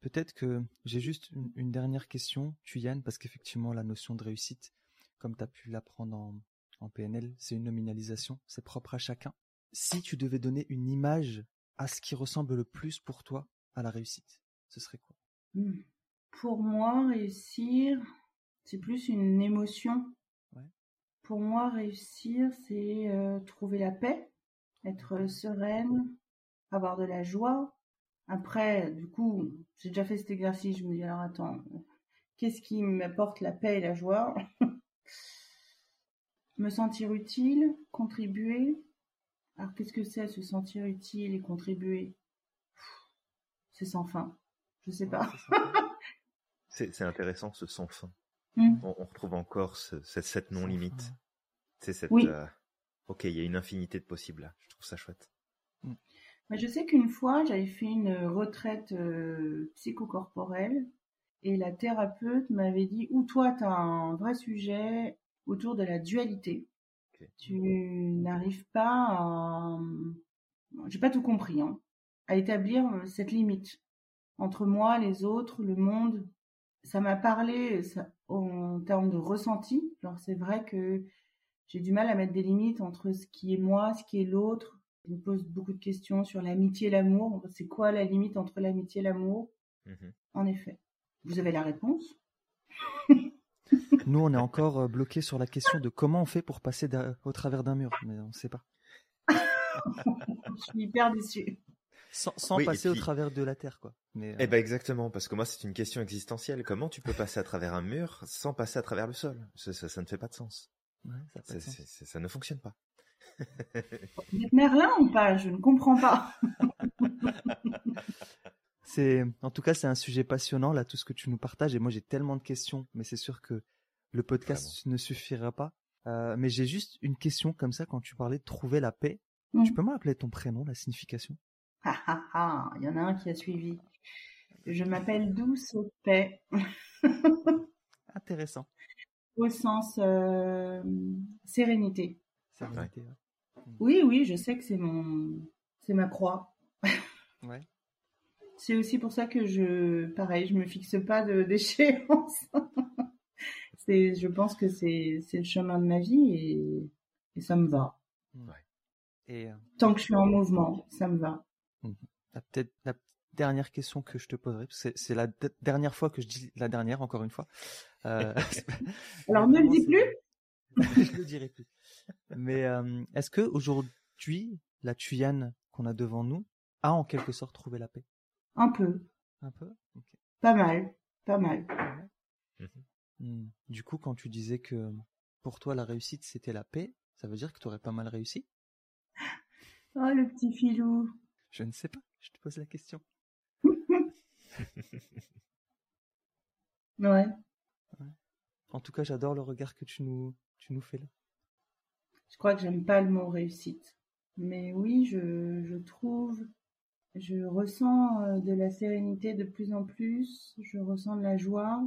Peut-être que j'ai juste une, une dernière question, tu Yann, parce qu'effectivement la notion de réussite, comme tu as pu l'apprendre en, en PNL, c'est une nominalisation, c'est propre à chacun. Si tu devais donner une image à ce qui ressemble le plus pour toi à la réussite, ce serait quoi? Hmm. Pour moi, réussir, c'est plus une émotion. Pour moi, réussir, c'est euh, trouver la paix, être sereine, avoir de la joie. Après, du coup, j'ai déjà fait cet exercice, je me dis alors attends, qu'est-ce qui m'apporte la paix et la joie? (laughs) Me sentir utile, contribuer. Alors qu'est-ce que c'est se sentir utile et contribuer? C'est sans fin. Je sais pas. (laughs) C'est c'est intéressant ce sans fin. Hmm. On, on retrouve encore ce- cette, cette non limite. C'est cette. Oui. euh, ok, il y a une infinité de possibles là. Je trouve ça chouette. Mais je sais qu'une fois, j'avais fait une retraite euh, psychocorporelle et la thérapeute m'avait dit Ou toi, tu as un vrai sujet autour de la dualité. Tu n'arrives pas à. J'ai pas tout compris, hein, à établir euh, cette limite entre moi, les autres, le monde. Ça m'a parlé ça, en termes de ressenti. Genre, c'est vrai que j'ai du mal à mettre des limites entre ce qui est moi, ce qui est l'autre. Je me pose beaucoup de questions sur l'amitié et l'amour. C'est quoi la limite entre l'amitié et l'amour? Mhm. En effet. Vous avez la réponse? Nous, on est encore euh, bloqué sur la question de comment on fait pour passer au travers d'un mur, mais on ne sait pas. (laughs) Je suis hyper déçue. Sans, sans Oui, et passer au travers de la terre, quoi. Mais, euh, Eh ben exactement, parce que moi c'est une question existentielle. Comment tu peux passer à travers un mur sans passer à travers le sol? Ça, ça- ça ne fait pas de sens. ouais, ça, pas de sens. ne fonctionne pas. Vous êtes Merlin ou pas? Je ne comprends pas. (laughs) C'est, en tout cas, c'est un sujet passionnant, là, tout ce que tu nous partages. Et moi, j'ai tellement de questions, mais c'est sûr que le podcast ne suffira pas. Euh, mais j'ai juste une question comme ça quand tu parlais de trouver la paix. Mm. Tu peux me rappeler ton prénom, la signification? Ah ah ah, il y en a un qui a suivi. Je m'appelle Douce Paix, (laughs) Intéressant. au sens euh, sérénité. Sérénité, ouais. Oui, oui, je sais que c'est mon, c'est ma croix. (laughs) Ouais. C'est aussi pour ça que je, pareil, je me fixe pas de (laughs) d'échéance. c'est, je pense que c'est, c'est le chemin de ma vie et, et ça me va. Et euh, Tant que je suis en mouvement, ça me va. La, peut-être la dernière question que je te poserai, parce que c'est, c'est la de- dernière fois que je dis la dernière, encore une fois. Euh, (laughs) Alors ne le dis plus. (laughs) je le dirai plus. Mais euh, est-ce que aujourd'hui, la Tuyane qu'on a devant nous a en quelque sorte trouvé la paix? Un peu, Un peu? Pas mal, pas mal. Hmm. Du coup, quand tu disais que pour toi la réussite c'était la paix, ça veut dire que tu aurais pas mal réussi? Oh le petit filou. Je ne sais pas, je te pose la question. Ouais. En tout cas, j'adore le regard que tu nous, tu nous fais là. Je crois que j'aime pas le mot réussite. Mais oui, je, je trouve Je ressens euh, de la sérénité de plus en plus, je ressens de la joie.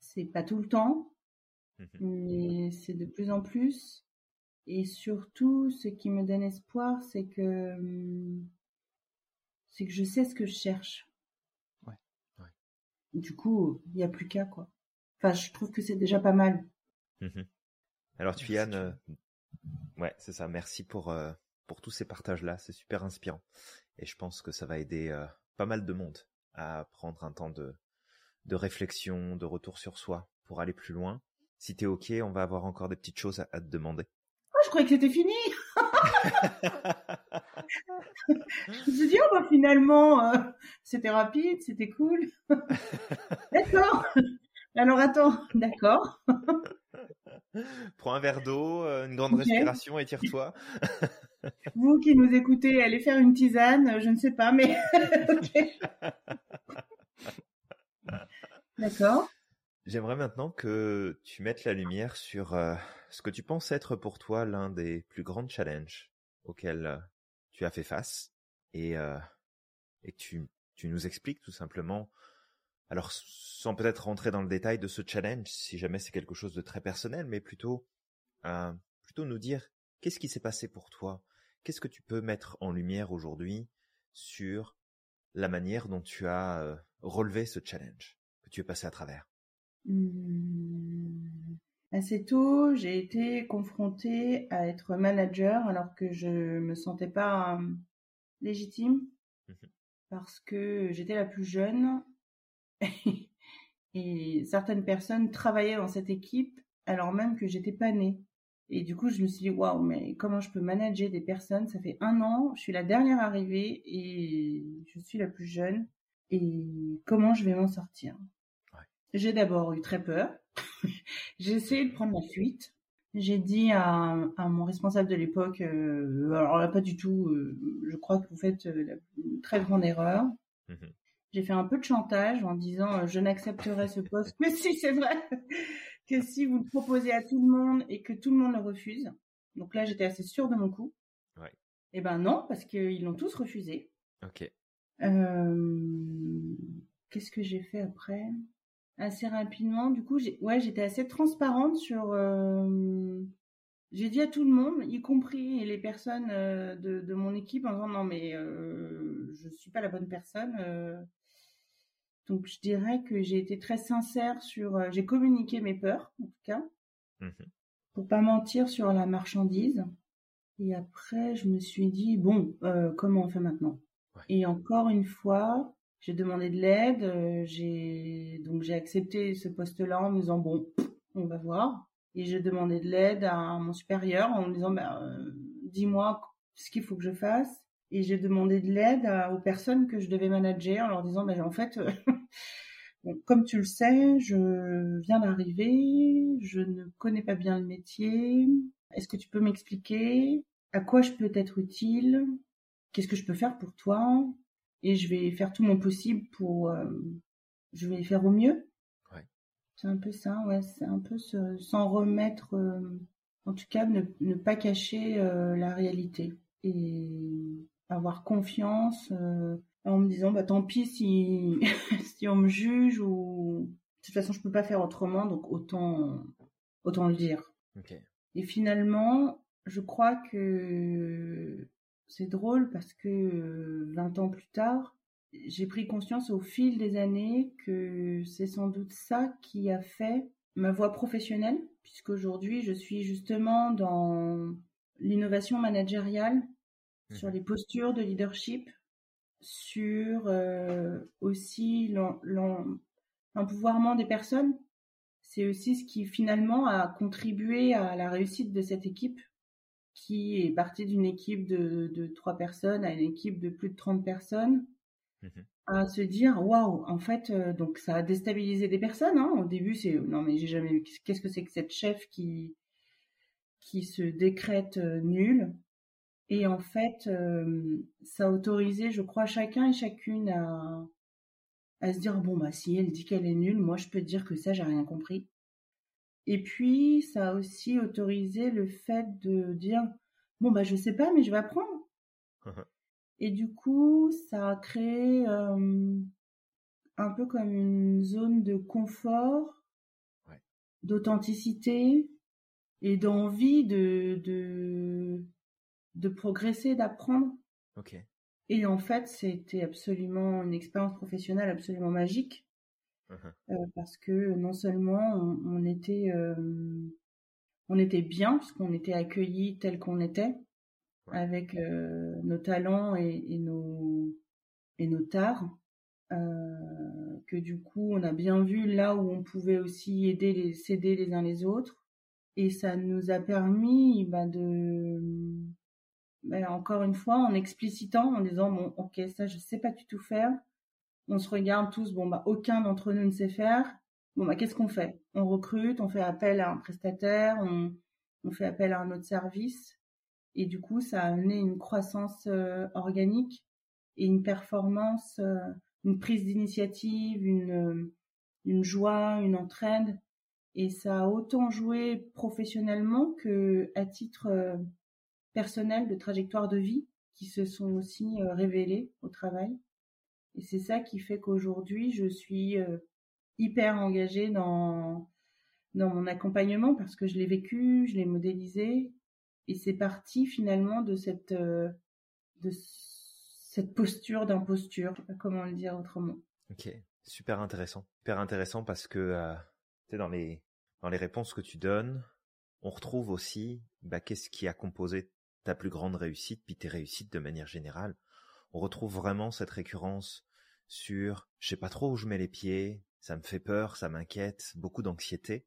C'est pas tout le temps, Mhm. mais c'est de plus en plus. Et surtout, ce qui me donne espoir, c'est que hum, c'est que je sais ce que je cherche. Ouais. Ouais. Du coup, il n'y a plus qu'à quoi. Enfin, je trouve que c'est déjà pas mal. Mhm. Alors, Merci, Tuyan, Tuyan. euh, ouais, c'est ça. Merci pour, euh, pour tous ces partages-là. C'est super inspirant. Et je pense que ça va aider euh, pas mal de monde à prendre un temps de, de réflexion, de retour sur soi pour aller plus loin. Si t'es OK, on va avoir encore des petites choses à, à te demander. Oh, je croyais que c'était fini. (laughs) Je me suis dit, oh, bah, finalement, euh, c'était rapide, c'était cool. (laughs) D'accord. Alors attends, d'accord. Prends un verre d'eau, euh, une grande respiration, étire-toi. (laughs) Vous qui nous écoutez, allez faire une tisane, je ne sais pas, mais (laughs) ok. D'accord. J'aimerais maintenant que tu mettes la lumière sur euh, ce que tu penses être pour toi l'un des plus grands challenges auxquels tu as fait face et, euh, et que tu, tu nous expliques tout simplement, alors sans peut-être rentrer dans le détail de ce challenge, si jamais c'est quelque chose de très personnel, mais plutôt, euh, plutôt nous dire qu'est-ce qui s'est passé pour toi, qu'est-ce que tu peux mettre en lumière aujourd'hui sur la manière dont tu as relevé ce challenge que tu es passé à travers? Hum, Assez tôt, j'ai été confrontée à être manager alors que je me sentais pas hum, légitime Mhm. parce que j'étais la plus jeune (laughs) et certaines personnes travaillaient dans cette équipe alors même que j'étais pas née. Et du coup, je me suis dit, waouh, mais comment je peux manager des personnes? Ça fait un an, je suis la dernière arrivée et je suis la plus jeune. Et comment je vais m'en sortir? J'ai d'abord eu très peur. (laughs) J'ai essayé de prendre la fuite. J'ai dit à, à mon responsable de l'époque, euh, alors là pas du tout, euh, je crois que vous faites euh, la- une très grande erreur. Mhm. J'ai fait un peu de chantage en disant je n'accepterai ce poste que (laughs) si c'est vrai, que si vous le proposez à tout le monde et que tout le monde le refuse. Donc là j'étais assez sûre de mon coup. Ouais. Eh ben non, parce qu'ils l'ont tous refusé. Ok. Qu'est-ce que j'ai fait après? Assez rapidement, du coup, ouais, j'étais assez transparente sur. euh, J'ai dit à tout le monde, y compris les personnes euh, de, de mon équipe, en disant non mais euh, je suis pas la bonne personne. euh. Donc je dirais que j'ai été très sincère sur. j'ai communiqué mes peurs, en tout cas, Mhm. pour pas mentir sur la marchandise. Et après, je me suis dit bon, comment on fait maintenant? Ouais. Et encore une fois, j'ai demandé de l'aide. euh, j'ai donc j'ai accepté ce poste-là en me disant bon, on va voir. Et j'ai demandé de l'aide à mon supérieur en me disant bah, euh, dis-moi ce qu'il faut que je fasse. Et j'ai demandé de l'aide aux personnes que je devais manager en leur disant bah, en fait, euh, (laughs) comme tu le sais, je viens d'arriver, je ne connais pas bien le métier. Est-ce que tu peux m'expliquer à quoi je peux être utile? Qu'est-ce que je peux faire pour toi? Et je vais faire tout mon possible pour. euh, je vais faire au mieux. Ouais. C'est un peu ça, ouais. C'est un peu se- s'en remettre. euh, en tout cas, ne, ne pas cacher euh, la réalité et avoir confiance euh, en me disant bah tant pis si (laughs) si on me juge ou de toute façon je peux pas faire autrement donc autant autant le dire. Ok. Et finalement, je crois que c'est drôle parce que euh, 20 ans plus tard, j'ai pris conscience au fil des années que c'est sans doute ça qui a fait ma voie professionnelle, puisqu'aujourd'hui je suis justement dans l'innovation managériale, sur Mhm. les postures de leadership, sur euh, aussi l'empouvoirment des personnes. C'est aussi ce qui finalement a contribué à la réussite de cette équipe, qui est partie d'une équipe de, de 3 personnes à une équipe de plus de 30 personnes, Mhm. à se dire waouh, en fait, euh, donc ça a déstabilisé des personnes. Hein. Au début, c'est non mais j'ai jamais vu qu'est-ce que c'est que cette chef qui qui se décrète euh, nulle? Et en fait, euh, ça a autorisé, je crois, chacun et chacune à, à se dire bon bah si elle dit qu'elle est nulle, moi je peux dire que ça j'ai rien compris. Et puis ça a aussi autorisé le fait de dire bon bah je sais pas mais je vais apprendre. Et du coup, ça a créé un peu comme une zone de confort, d'authenticité et d'envie de, de, de progresser, d'apprendre. Et en fait, c'était absolument une expérience professionnelle absolument magique. Mmh euh, parce que non seulement on, était euh, on était bien parce qu'on était accueillis tel qu'on était avec euh, nos talents et, et, nos et nos tares que du coup on a bien vu là où on pouvait aussi aider les s'aider les uns les autres. Et ça nous a permis bah, de bah, encore une fois en explicitant en disant bon ok ça je sais pas du tout faire on se regarde tous, bon bah aucun d'entre nous ne sait faire. Bon bah qu'est-ce qu'on fait? On recrute, on fait appel à un prestataire, on, fait appel à un autre service. Et du coup, ça a amené une croissance euh, organique et une performance, euh, une prise d'initiative, une, une joie, une entraide. Et ça a autant joué professionnellement que à titre euh, personnel de trajectoire de vie qui se sont aussi révélées au travail. Et c'est ça qui fait qu'aujourd'hui, je suis euh, hyper engagée dans, dans mon accompagnement parce que je l'ai vécu, je l'ai modélisé. Et c'est parti finalement de cette, euh, de cette posture d'imposture, comment le dire autrement. Ok, super intéressant. Super intéressant parce que euh, dans les, dans les réponses que tu donnes, on retrouve aussi bah, qu'est-ce qui a composé ta plus grande réussite, puis tes réussites de manière générale. On retrouve vraiment cette récurrence sur je sais pas trop où je mets les pieds, ça me fait peur, ça m'inquiète, beaucoup d'anxiété,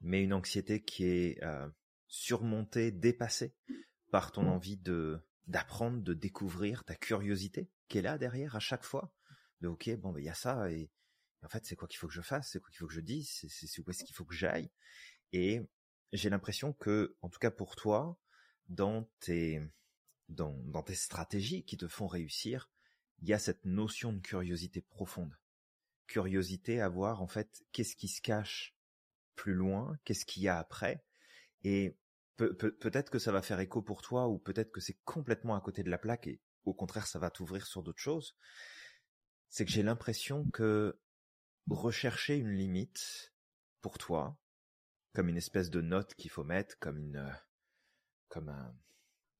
mais une anxiété qui est euh, surmontée, dépassée par ton mmh. envie de d'apprendre, de découvrir, ta curiosité qui est là derrière à chaque fois. De ok, bon, ben il y a ça et, en fait c'est quoi qu'il faut que je fasse, c'est quoi qu'il faut que je dise, c'est où est-ce qu'il faut que j'aille? Et j'ai l'impression que, en tout cas pour toi, dans tes dans, dans tes stratégies qui te font réussir, il y a cette notion de curiosité profonde. Curiosité à voir en fait qu'est-ce qui se cache plus loin, qu'est-ce qu'il y a après. Et peut-être que ça va faire écho pour toi ou peut-être que c'est complètement à côté de la plaque et au contraire ça va t'ouvrir sur d'autres choses. C'est que j'ai l'impression que rechercher une limite pour toi, comme une espèce de note qu'il faut mettre, comme une, comme un,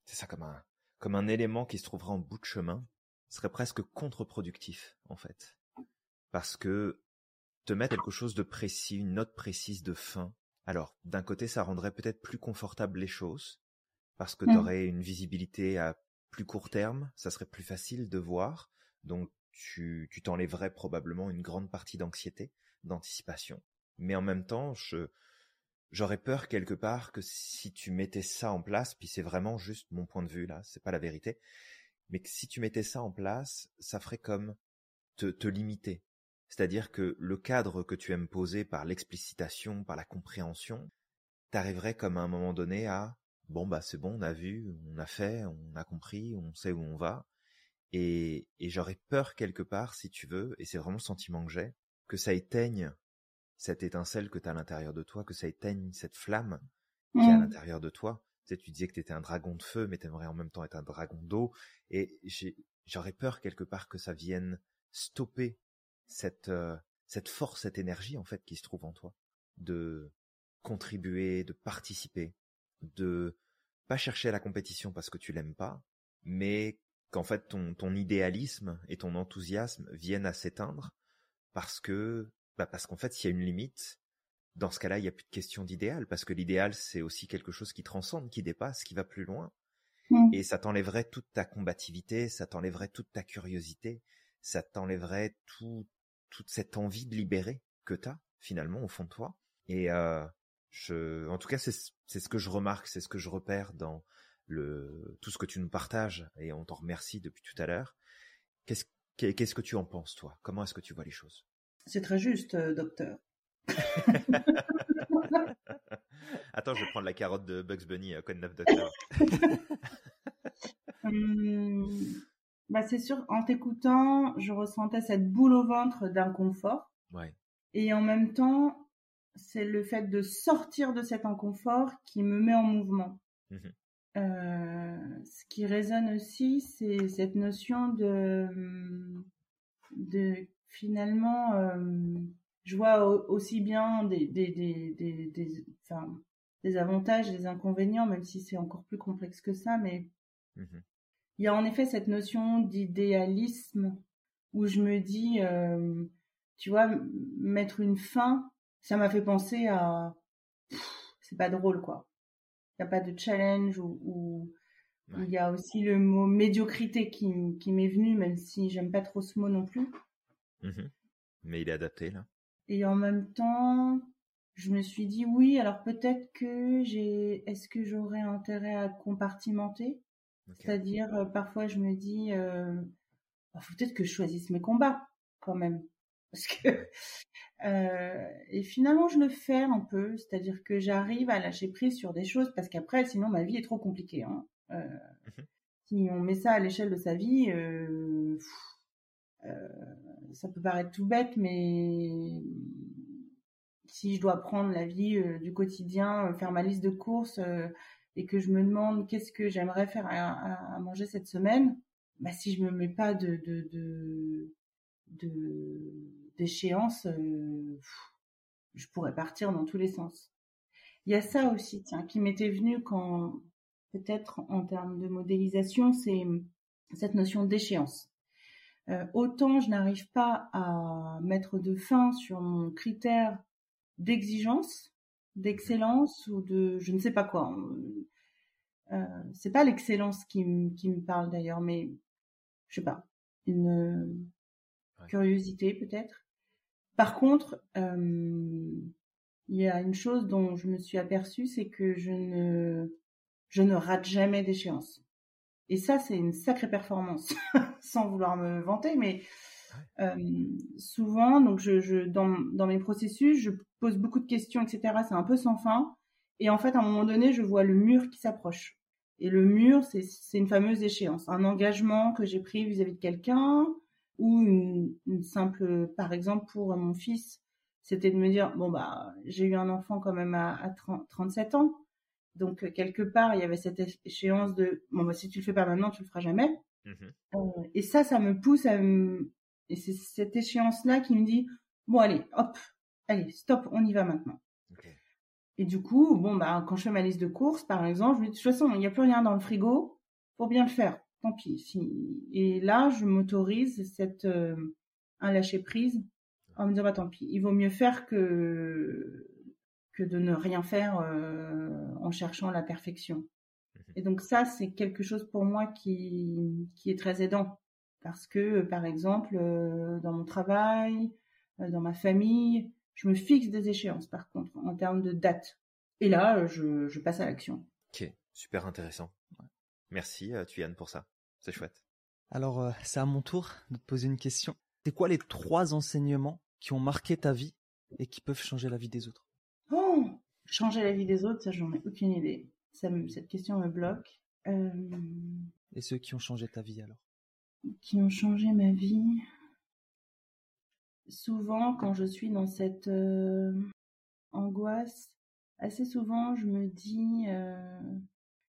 c'est ça, comme un, comme un élément qui se trouvera en bout de chemin, serait presque contre-productif, en fait. Parce que te mettre quelque chose de précis, une note précise de fin, alors, d'un côté, ça rendrait peut-être plus confortable les choses, parce que mmh. tu aurais une visibilité à plus court terme, ça serait plus facile de voir, donc tu t'enlèverais probablement une grande partie d'anxiété, d'anticipation. Mais en même temps, je, j'aurais peur quelque part que si tu mettais ça en place, puis c'est vraiment juste mon point de vue là, c'est pas la vérité, mais que si tu mettais ça en place, ça ferait comme te, te limiter. C'est-à-dire que le cadre que tu aimes poser par l'explicitation, par la compréhension, t'arriverais comme à un moment donné à bon bah c'est bon, on a vu, on a fait, on a compris, on sait où on va. Et, et j'aurais peur quelque part, si tu veux, et c'est vraiment le sentiment que j'ai, que ça éteigne cette étincelle que tu as à l'intérieur de toi, que ça éteigne cette flamme qui est à mmh. l'intérieur de toi, tu, sais, tu disais que tu étais un dragon de feu, mais tu aimerais en même temps être un dragon d'eau. Et j'aurais peur quelque part que ça vienne stopper cette, euh, cette force, cette énergie en fait qui se trouve en toi, de contribuer, de participer, de pas chercher la compétition parce que tu l'aimes pas, mais qu'en fait ton, idéalisme et ton enthousiasme viennent à s'éteindre parce que bah parce qu'en fait s'il y a une limite, dans ce cas-là, il n'y a plus de question d'idéal, parce que l'idéal, c'est aussi quelque chose qui transcende, qui dépasse, qui va plus loin. Mmh. Et ça t'enlèverait toute ta combativité, ça t'enlèverait toute ta curiosité, ça t'enlèverait tout, toute cette envie de libérer que tu as, finalement, au fond de toi. Et euh, je, en tout cas, c'est ce que je remarque, c'est ce que je repère dans le tout ce que tu nous partages, et on t'en remercie depuis tout à l'heure. Qu'est-ce qu'est-ce que tu en penses, toi? Comment est-ce que tu vois les choses? C'est très juste, euh, docteur. (laughs) Attends, je vais prendre la carotte de Bugs Bunny, euh, Code 9 Docteur. (laughs) Hum, bah c'est sûr, en t'écoutant, je ressentais cette boule au ventre d'inconfort. Ouais. Et en même temps, c'est le fait de sortir de cet inconfort qui me met en mouvement. Mmh ce qui résonne aussi, c'est cette notion de, de finalement, je vois aussi bien des, des, des, des, des, enfin, des avantages des inconvénients, même si c'est encore plus complexe que ça, mais mmh il y a en effet cette notion d'idéalisme où je me dis, euh, tu vois, mettre une fin, ça m'a fait penser à, c'est pas drôle quoi. Il n'y a pas de challenge ou, il y a aussi le mot médiocrité qui, qui m'est venu, même si j'aime pas trop ce mot non plus. Mmh mais il est adapté là. Et en même temps, je me suis dit oui, alors peut-être que j'ai, est-ce que j'aurais intérêt à compartimenter? C'est-à-dire, euh, parfois je me dis, euh, bah, faut peut-être que je choisisse mes combats quand même. (laughs) Parce que, euh, et finalement je le fais un peu, c'est-à-dire que j'arrive à lâcher prise sur des choses parce qu'après, sinon ma vie est trop compliquée. Hein. Mmh si on met ça à l'échelle de sa vie, ça peut paraître tout bête, mais si je dois prendre la vie euh, du quotidien, euh, faire ma liste de courses euh, et que je me demande qu'est-ce que j'aimerais faire à, manger cette semaine, bah si je me mets pas de d'échéance, je pourrais partir dans tous les sens. Il y a ça aussi, tiens, qui m'était venu quand peut-être en termes de modélisation, c'est cette notion d'échéance. Autant je n'arrive pas à mettre de fin sur mon critère d'exigence, d'excellence ou de je ne sais pas quoi. Euh, c'est pas l'excellence qui, qui me parle d'ailleurs, mais je sais pas, une curiosité peut-être. Par contre, euh, il y a une chose dont je me suis aperçue, c'est que je ne je ne rate jamais d'échéance. Et ça, c'est une sacrée performance, (laughs) sans vouloir me vanter, mais euh, souvent, donc je, je dans, dans, mes processus, je pose beaucoup de questions, etc. C'est un peu sans fin. Et en fait, à un moment donné, je vois le mur qui s'approche. Et le mur, c'est une fameuse échéance, un engagement que j'ai pris vis-à-vis de quelqu'un, ou une, une, simple, par exemple, pour mon fils, c'était de me dire, bon, bah, j'ai eu un enfant quand même à, à 30, 37 ans. Donc, quelque part, il y avait cette échéance de, bon, bah, si tu le fais pas maintenant, tu le feras jamais. Mmh euh, et ça, ça me pousse à me, et c'est cette échéance-là qui me dit, bon allez, hop, allez, stop, on y va maintenant. Et du coup, bon, bah, quand je fais ma liste de courses, par exemple, je me dis, de toute façon, il n'y a plus rien dans le frigo, faut bien le faire. Tant pis. Si... Et là, je m'autorise cette, euh, un lâcher prise en me disant, bah, tant pis. Il vaut mieux faire que, que de ne rien faire euh, en cherchant la perfection. Mmh Et donc ça, c'est quelque chose pour moi qui, qui est très aidant parce que, euh, par exemple, euh, dans mon travail, euh, dans ma famille, je me fixe des échéances, par contre, en termes de date. Et là, je, passe à l'action. Ok, super intéressant. Merci, Tuyane, pour ça. C'est chouette. Alors, c'est à mon tour de te poser une question. C'est quoi les trois enseignements qui ont marqué ta vie et qui peuvent changer la vie des autres? Oh Changer la vie des autres, ça, j'en ai aucune idée. cette question me bloque. Et ceux qui ont changé ta vie alors? qui ont changé ma vie. Souvent, quand je suis dans cette euh, angoisse, assez souvent, je me dis euh,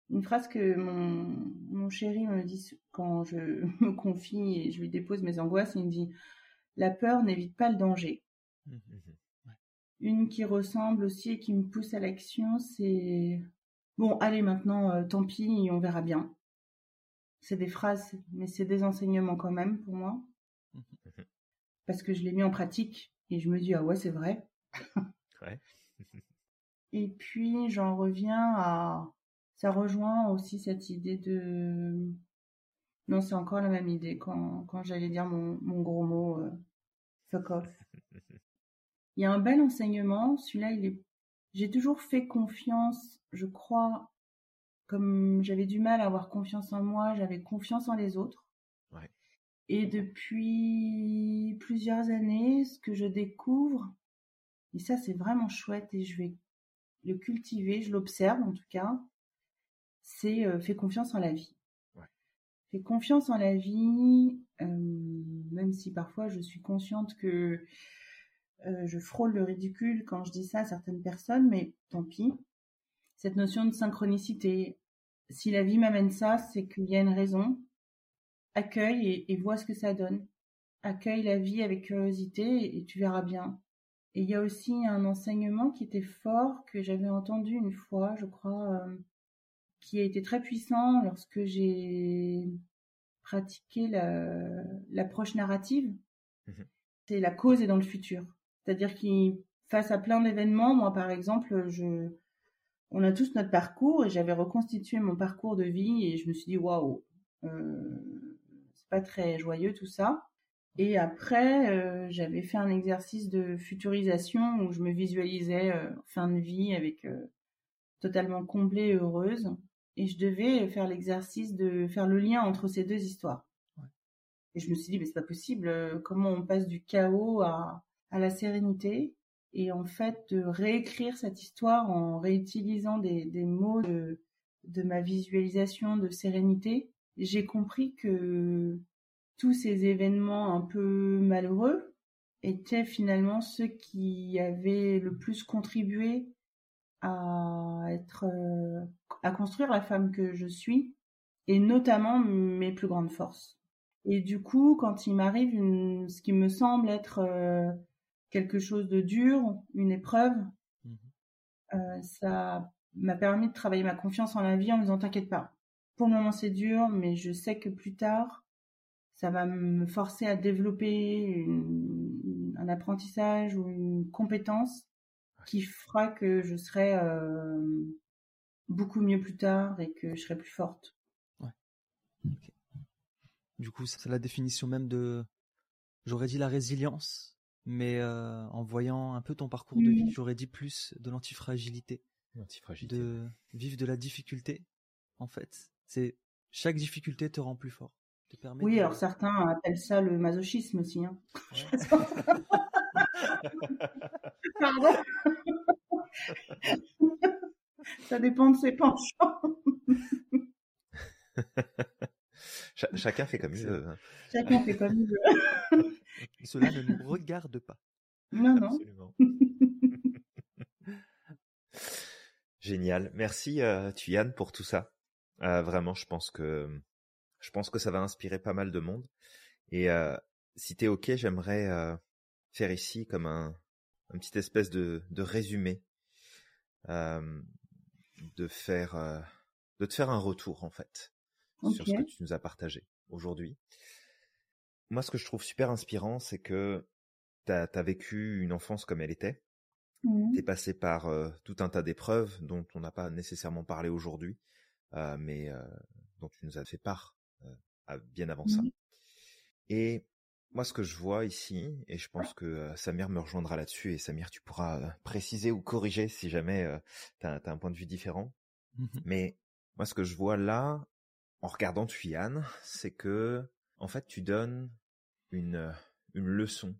une phrase que mon, mon chéri me dit quand je (laughs) me confie et je lui dépose mes angoisses. Il me dit La peur n'évite pas le danger. Une qui ressemble aussi et qui me pousse à l'action, c'est Bon, allez, maintenant, euh, tant pis, on verra bien c'est des phrases, mais c'est des enseignements quand même pour moi. Mhm. Parce que je l'ai mis en pratique et je me dis, ah ouais, c'est vrai. (laughs) (laughs) et puis, j'en reviens à. Ça rejoint aussi cette idée de. Non, c'est encore la même idée quand, quand j'allais dire mon, mon, gros mot, euh, fuck off. Il y a un bel enseignement, celui-là, il est. J'ai toujours fait confiance, je crois, comme j'avais du mal à avoir confiance en moi, j'avais confiance en les autres. Et depuis plusieurs années, ce que je découvre, et ça c'est vraiment chouette et je vais le cultiver, je l'observe en tout cas, c'est euh, fais confiance en la vie. Fais confiance en la vie, euh, même si parfois je suis consciente que euh, je frôle le ridicule quand je dis ça à certaines personnes, mais tant pis. Cette notion de synchronicité, si la vie m'amène ça, c'est qu'il y a une raison. Accueille et, vois ce que ça donne. Accueille la vie avec curiosité et, tu verras bien. Et il y a aussi un enseignement qui était fort que j'avais entendu une fois, je crois, euh, qui a été très puissant lorsque j'ai pratiqué l'approche narrative. Mmh c'est la cause est dans le futur. C'est-à-dire qu'il face à plein d'événements, moi par exemple, je on a tous notre parcours et j'avais reconstitué mon parcours de vie et je me suis dit waouh, euh, c'est pas très joyeux tout ça. Et après, euh, j'avais fait un exercice de futurisation où je me visualisais euh, fin de vie avec totalement comblée et heureuse. Et je devais faire l'exercice de faire le lien entre ces deux histoires. Et je me suis dit, mais c'est pas possible, comment on passe du chaos à, à la sérénité et en fait de réécrire cette histoire en réutilisant des, mots de, de ma visualisation de sérénité, j'ai compris que tous ces événements un peu malheureux étaient finalement ceux qui avaient le plus contribué à être à construire la femme que je suis et notamment mes plus grandes forces. Et du coup, quand il m'arrive ce qui me semble être euh, quelque chose de dur, une épreuve. Mmh euh, ça m'a permis de travailler ma confiance en la vie en me disant t'inquiète pas. Pour le moment c'est dur, mais je sais que plus tard, ça va me forcer à développer un apprentissage ou une compétence qui fera que je serai euh, beaucoup mieux plus tard et que je serai plus forte. Ouais. Du coup, c'est la définition même de, j'aurais dit la résilience, mais euh, en voyant un peu ton parcours de vie, mmh. j'aurais dit plus de l'antifragilité. L'antifragilité. De vivre de la difficulté, en fait. C'est chaque difficulté te rend plus fort. Te permet oui, alors certains appellent ça le masochisme aussi. Hein. (laughs) Pardon. ça dépend de ses penchants. (laughs) chacun fait comme il veut. Hein. Chacun fait comme il veut. (laughs) Cela ne nous regarde pas. Non, non. Absolument. (laughs) Génial. Merci, euh, pour tout ça. Euh, vraiment, je pense que je pense que ça va inspirer pas mal de monde. Et euh, si t'es ok, j'aimerais euh, faire ici comme un, un petit espèce de, de résumé, euh, de faire de te faire un retour en fait sur ce que tu nous as partagé aujourd'hui. Moi, ce que je trouve super inspirant, c'est que tu as, vécu une enfance comme elle était. Mmh. Tu es passé par euh, tout un tas d'épreuves dont on n'a pas nécessairement parlé aujourd'hui, euh, mais euh, dont tu nous as fait part bien avant ça. Et moi, ce que je vois ici, et je pense que Samir me rejoindra là-dessus, et Samir, tu pourras préciser ou corriger si jamais tu as, un point de vue différent. Mmh mais moi, ce que je vois là, en regardant Tuyane, c'est que en fait tu donnes une une leçon,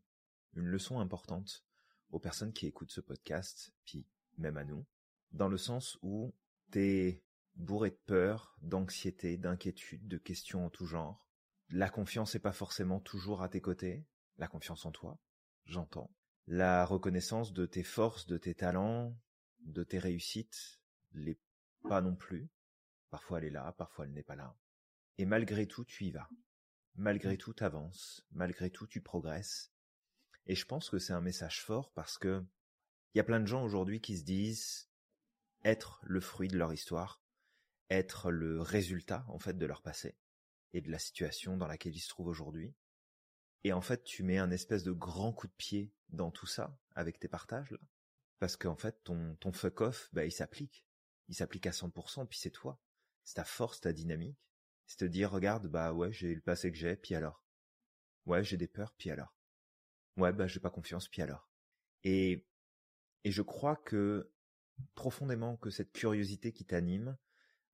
une leçon importante aux personnes qui écoutent ce podcast, puis même à nous, dans le sens où t'es bourré de peur, d'anxiété, d'inquiétude, de questions en tout genre. La confiance n'est pas forcément toujours à tes côtés, la confiance en toi, j'entends. La reconnaissance de tes forces, de tes talents, de tes réussites, les pas non plus. Parfois elle est là, parfois elle n'est pas là. Et malgré tout, tu y vas. Malgré tout, tu avances. Malgré tout, tu progresses. Et je pense que c'est un message fort parce que il y a plein de gens aujourd'hui qui se disent être le fruit de leur histoire, être le résultat, en fait, de leur passé et de la situation dans laquelle ils se trouvent aujourd'hui. Et en fait, tu mets un espèce de grand coup de pied dans tout ça avec tes partages là. Parce qu'en fait, ton, ton fuck off, bah, il s'applique. Il s'applique à 100%, puis c'est toi c'est ta force, ta dynamique. C'est te dire, regarde, bah ouais, j'ai le passé que j'ai, puis alors? Ouais, j'ai des peurs, puis alors? Ouais, bah j'ai pas confiance, puis alors? Et, et je crois que profondément que cette curiosité qui t'anime,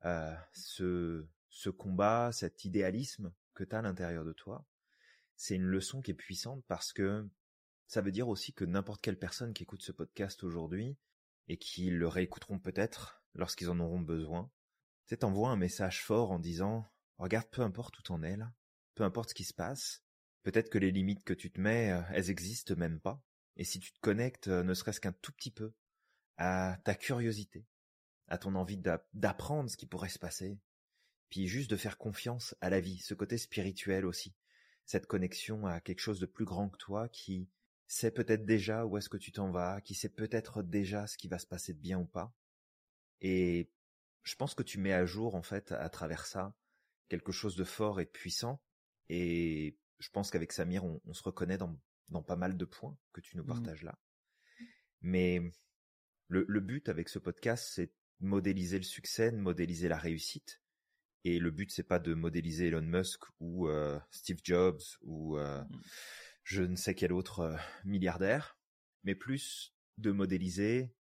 euh, ce, ce combat, cet idéalisme que tu as à l'intérieur de toi, c'est une leçon qui est puissante parce que ça veut dire aussi que n'importe quelle personne qui écoute ce podcast aujourd'hui et qui le réécouteront peut-être lorsqu'ils en auront besoin, tu t'envoies un message fort en disant, regarde, peu importe où t'en es là, peu importe ce qui se passe, peut-être que les limites que tu te mets, euh, elles existent même pas. Et si tu te connectes, euh, ne serait-ce qu'un tout petit peu, à ta curiosité, à ton envie d'apprendre ce qui pourrait se passer, puis juste de faire confiance à la vie, ce côté spirituel aussi, cette connexion à quelque chose de plus grand que toi qui sait peut-être déjà où est-ce que tu t'en vas, qui sait peut-être déjà ce qui va se passer de bien ou pas. Et je pense que tu mets à jour, en fait, à travers ça, quelque chose de fort et de puissant. Et je pense qu'avec Samir, on, se reconnaît dans, dans, pas mal de points que tu nous mmh. partages là. Mais le, le but avec ce podcast, c'est de modéliser le succès, de modéliser la réussite. Et le but, c'est pas de modéliser Elon Musk ou euh, Steve Jobs ou euh, mmh. je ne sais quel autre euh, milliardaire, mais plus de modéliser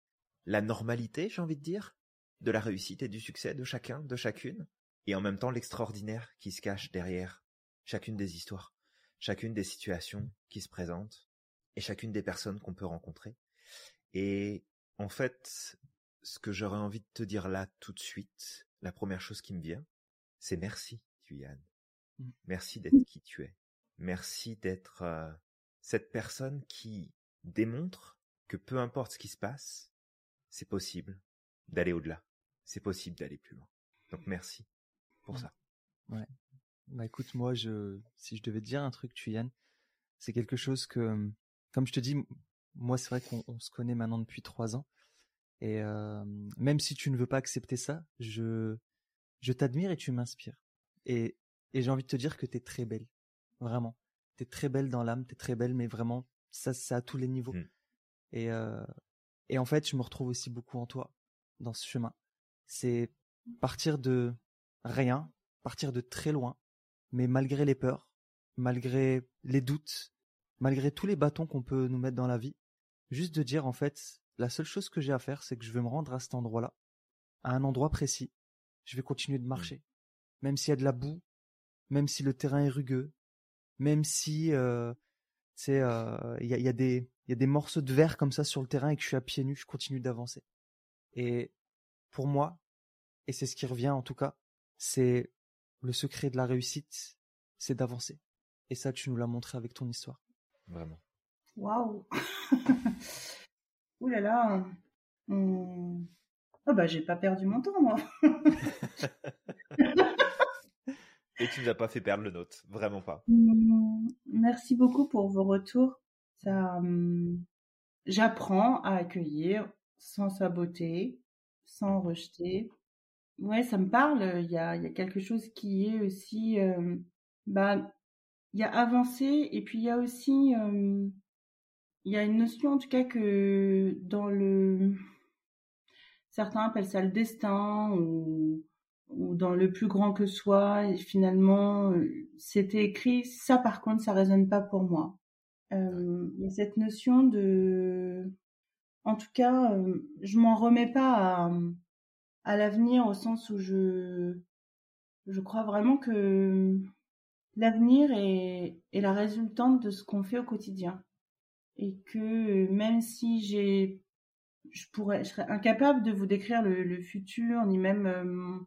la normalité, j'ai envie de dire, de la réussite et du succès de chacun, de chacune, et en même temps l'extraordinaire qui se cache derrière chacune des histoires, chacune des situations qui se présentent et chacune des personnes qu'on peut rencontrer. Et en fait, ce que j'aurais envie de te dire là tout de suite, la première chose qui me vient, c'est merci, Tuyan. Mmh. Merci d'être qui tu es. Merci d'être euh, cette personne qui démontre que peu importe ce qui se passe, c'est possible d'aller au-delà. C'est possible d'aller plus loin. Donc merci pour ça. Ouais. Bah écoute, moi, je, si je devais te dire un truc, Tuyan, c'est quelque chose que, comme je te dis, moi, c'est vrai qu'on se connaît maintenant depuis trois ans. Et euh, même si tu ne veux pas accepter ça, je, je t'admire et tu m'inspires. Et, et j'ai envie de te dire que tu es très belle. Vraiment. Tu es très belle dans l'âme, tu es très belle, mais vraiment, ça, c'est à tous les niveaux. Mmh. Et, euh, et en fait, je me retrouve aussi beaucoup en toi, dans ce chemin. C'est partir de rien, partir de très loin, mais malgré les peurs, malgré les doutes, malgré tous les bâtons qu'on peut nous mettre dans la vie, juste de dire en fait, la seule chose que j'ai à faire, c'est que je vais me rendre à cet endroit-là, à un endroit précis, je vais continuer de mmh. marcher. Même s'il y a de la boue, même si le terrain est rugueux, même si euh, euh, il y, a, y, a des, y a des morceaux de verre comme ça sur le terrain et que je suis à pieds nus, je continue d'avancer. Et pour moi, et c'est ce qui revient en tout cas, c'est le secret de la réussite, c'est d'avancer. Et ça, tu nous l'as montré avec ton histoire. Vraiment. Waouh (laughs) Ouh là là Oh bah j'ai pas perdu mon temps moi. (laughs) Et tu nous as pas fait perdre le nôtre, vraiment pas. Mmh, merci beaucoup pour vos retours. Ça, mmh, j'apprends à accueillir sans saboter, sans rejeter. Ouais, ça me parle. Il y a, il y a quelque chose qui est aussi, euh, bah, il y a avancé et puis il y a aussi, euh, il y a une notion en tout cas que dans le certains appellent ça le destin ou, dans le plus grand que soi. Et finalement, euh, c'était écrit. Ça, par contre, ça résonne pas pour moi. Euh, il y a cette notion de, en tout cas, euh, je m'en remets pas à, l'avenir au sens où je, crois vraiment que l'avenir est, est la résultante de ce qu'on fait au quotidien et que même si j'ai je pourrais, je serais incapable de vous décrire le, futur, ni même euh,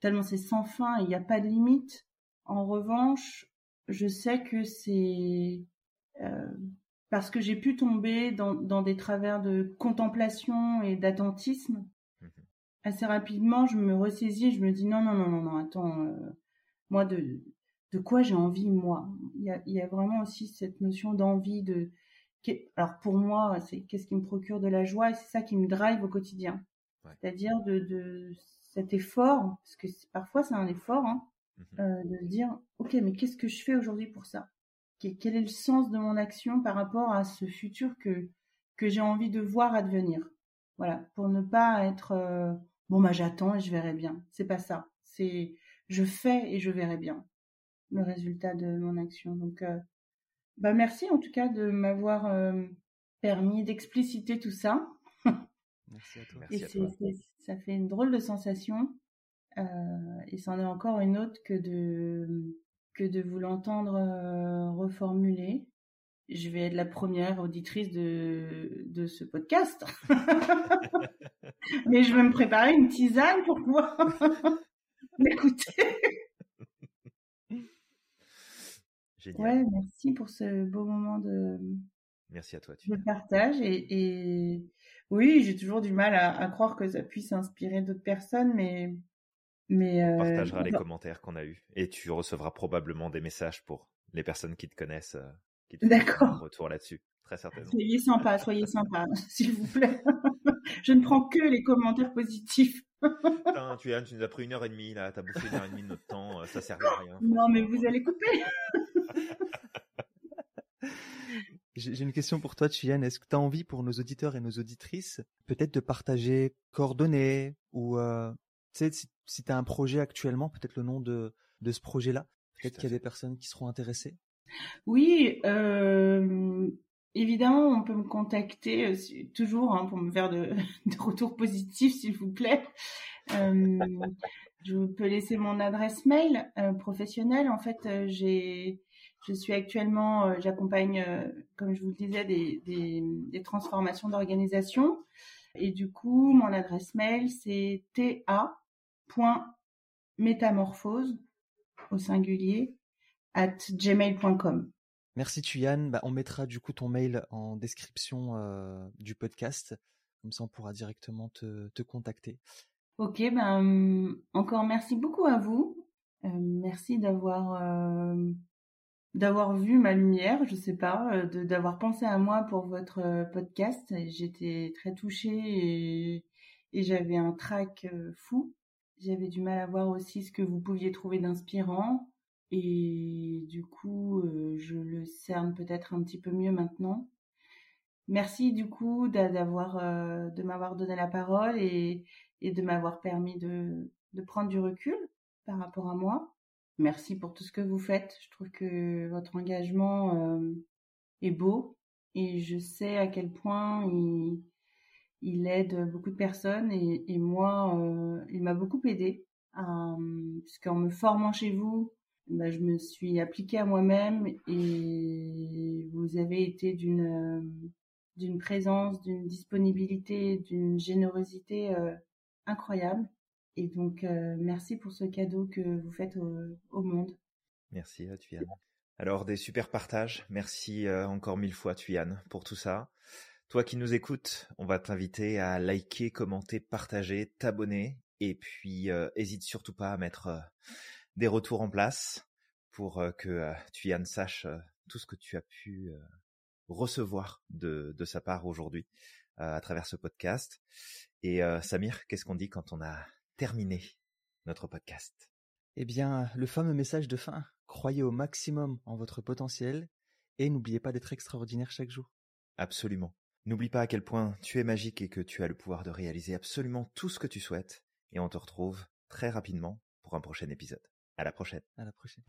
tellement c'est sans fin, il n'y a pas de limite. En revanche, je sais que c'est euh, parce que j'ai pu tomber dans, dans, des travers de contemplation et d'attentisme. Mmh Assez rapidement, je me ressaisis, je me dis non, non, non, non, non, attends, euh, moi de, de quoi j'ai envie, moi? Il y a, il y a vraiment aussi cette notion d'envie de alors pour moi, c'est qu'est-ce qui me procure de la joie et c'est ça qui me drive au quotidien. C'est-à-dire de, cet effort, parce que parfois c'est un effort, hein, mmh euh, de se dire, ok, mais qu'est-ce que je fais aujourd'hui pour ça? Quel est le sens de mon action par rapport à ce futur que que j'ai envie de voir advenir? Voilà, pour ne pas être euh, bon, bah j'attends et je verrai bien. C'est pas ça. C'est je fais et je verrai bien le résultat de mon action. Donc euh, bah, merci en tout cas de m'avoir euh, permis d'expliciter tout ça. (laughs) Merci à toi. et ça fait une drôle de sensation. Euh, et c'en est encore une autre que de, que de vous l'entendre euh, reformuler. Je vais être la première auditrice de, de ce podcast. (laughs) Mais je vais me préparer une tisane pour pouvoir (laughs) m'écouter. Ouais, merci pour ce beau moment de, merci à toi, de partage. Et, et Oui, j'ai toujours du mal à, à, croire que ça puisse inspirer d'autres personnes, mais mais on partagera les commentaires qu'on a eus et tu recevras probablement des messages pour les personnes qui te connaissent, qui te D'accord. un retour là-dessus, très certainement. Soyez sympa, soyez sympa, (laughs) s'il vous plaît. (laughs) Je ne prends que les commentaires positifs. (laughs) Putain, tu, tu nous as pris une heure et demie là, t'as bouffé une heure et demie de notre temps, ça sert à rien. Non, mais vous allez couper. J'ai une question pour toi, Chiane. Est-ce que tu as envie pour nos auditeurs et nos auditrices peut-être de partager coordonnées ou euh, tu sais, si, tu as un projet actuellement, peut-être le nom de, de ce projet-là Peut-être qu'il y a des personnes qui seront intéressées Oui, euh, évidemment, on peut me contacter euh, toujours hein, pour me faire de, (laughs) de retours positifs, s'il vous plaît. Euh, je peux laisser mon adresse mail euh, professionnelle. En fait, j'ai je suis actuellement, j'accompagne, comme je vous le disais, des, des, des transformations d'organisation. Et du coup, mon adresse mail, c'est ta.métamorphose au singulier at gmail.com. Merci Tuyan. Bah, on mettra du coup ton mail en description euh, du podcast. Comme ça, on pourra directement te, te contacter. Ok, ben encore merci beaucoup à vous. Euh, merci d'avoir euh, d'avoir vu ma lumière, je sais pas, d'avoir pensé à moi pour votre podcast. J'étais très touchée et, et j'avais un trac fou. J'avais du mal à voir aussi ce que vous pouviez trouver d'inspirant. Et du coup, je le cerne peut-être un petit peu mieux maintenant. Merci du coup d'avoir de m'avoir donné la parole et, de m'avoir permis de, de prendre du recul par rapport à moi merci pour tout ce que vous faites. Je trouve que votre engagement euh, est beau et je sais à quel point il, il aide beaucoup de personnes et, moi, euh, il m'a beaucoup aidé. Euh, puisqu'en me formant chez vous, bah, je me suis appliquée à moi-même et vous avez été d'une d'une présence, d'une disponibilité, d'une générosité euh, incroyable. Et donc, euh, merci pour ce cadeau que vous faites au, monde. Merci, Tuyan. Alors, des super partages. Merci euh, encore mille fois, Tuyan, pour tout ça. Toi qui nous écoutes, on va t'inviter à liker, commenter, partager, t'abonner. Et puis, euh, hésite surtout pas à mettre des retours en place pour que Tuyan sache tout ce que tu as pu recevoir de, de sa part aujourd'hui à travers ce podcast. Et Samir, qu'est-ce qu'on dit quand on a terminé notre podcast? Eh bien, le fameux message de fin, croyez au maximum en votre potentiel et n'oubliez pas d'être extraordinaire chaque jour. Absolument. N'oublie pas à quel point tu es magique et que tu as le pouvoir de réaliser absolument tout ce que tu souhaites. Et on te retrouve très rapidement pour un prochain épisode. À la prochaine. La prochaine.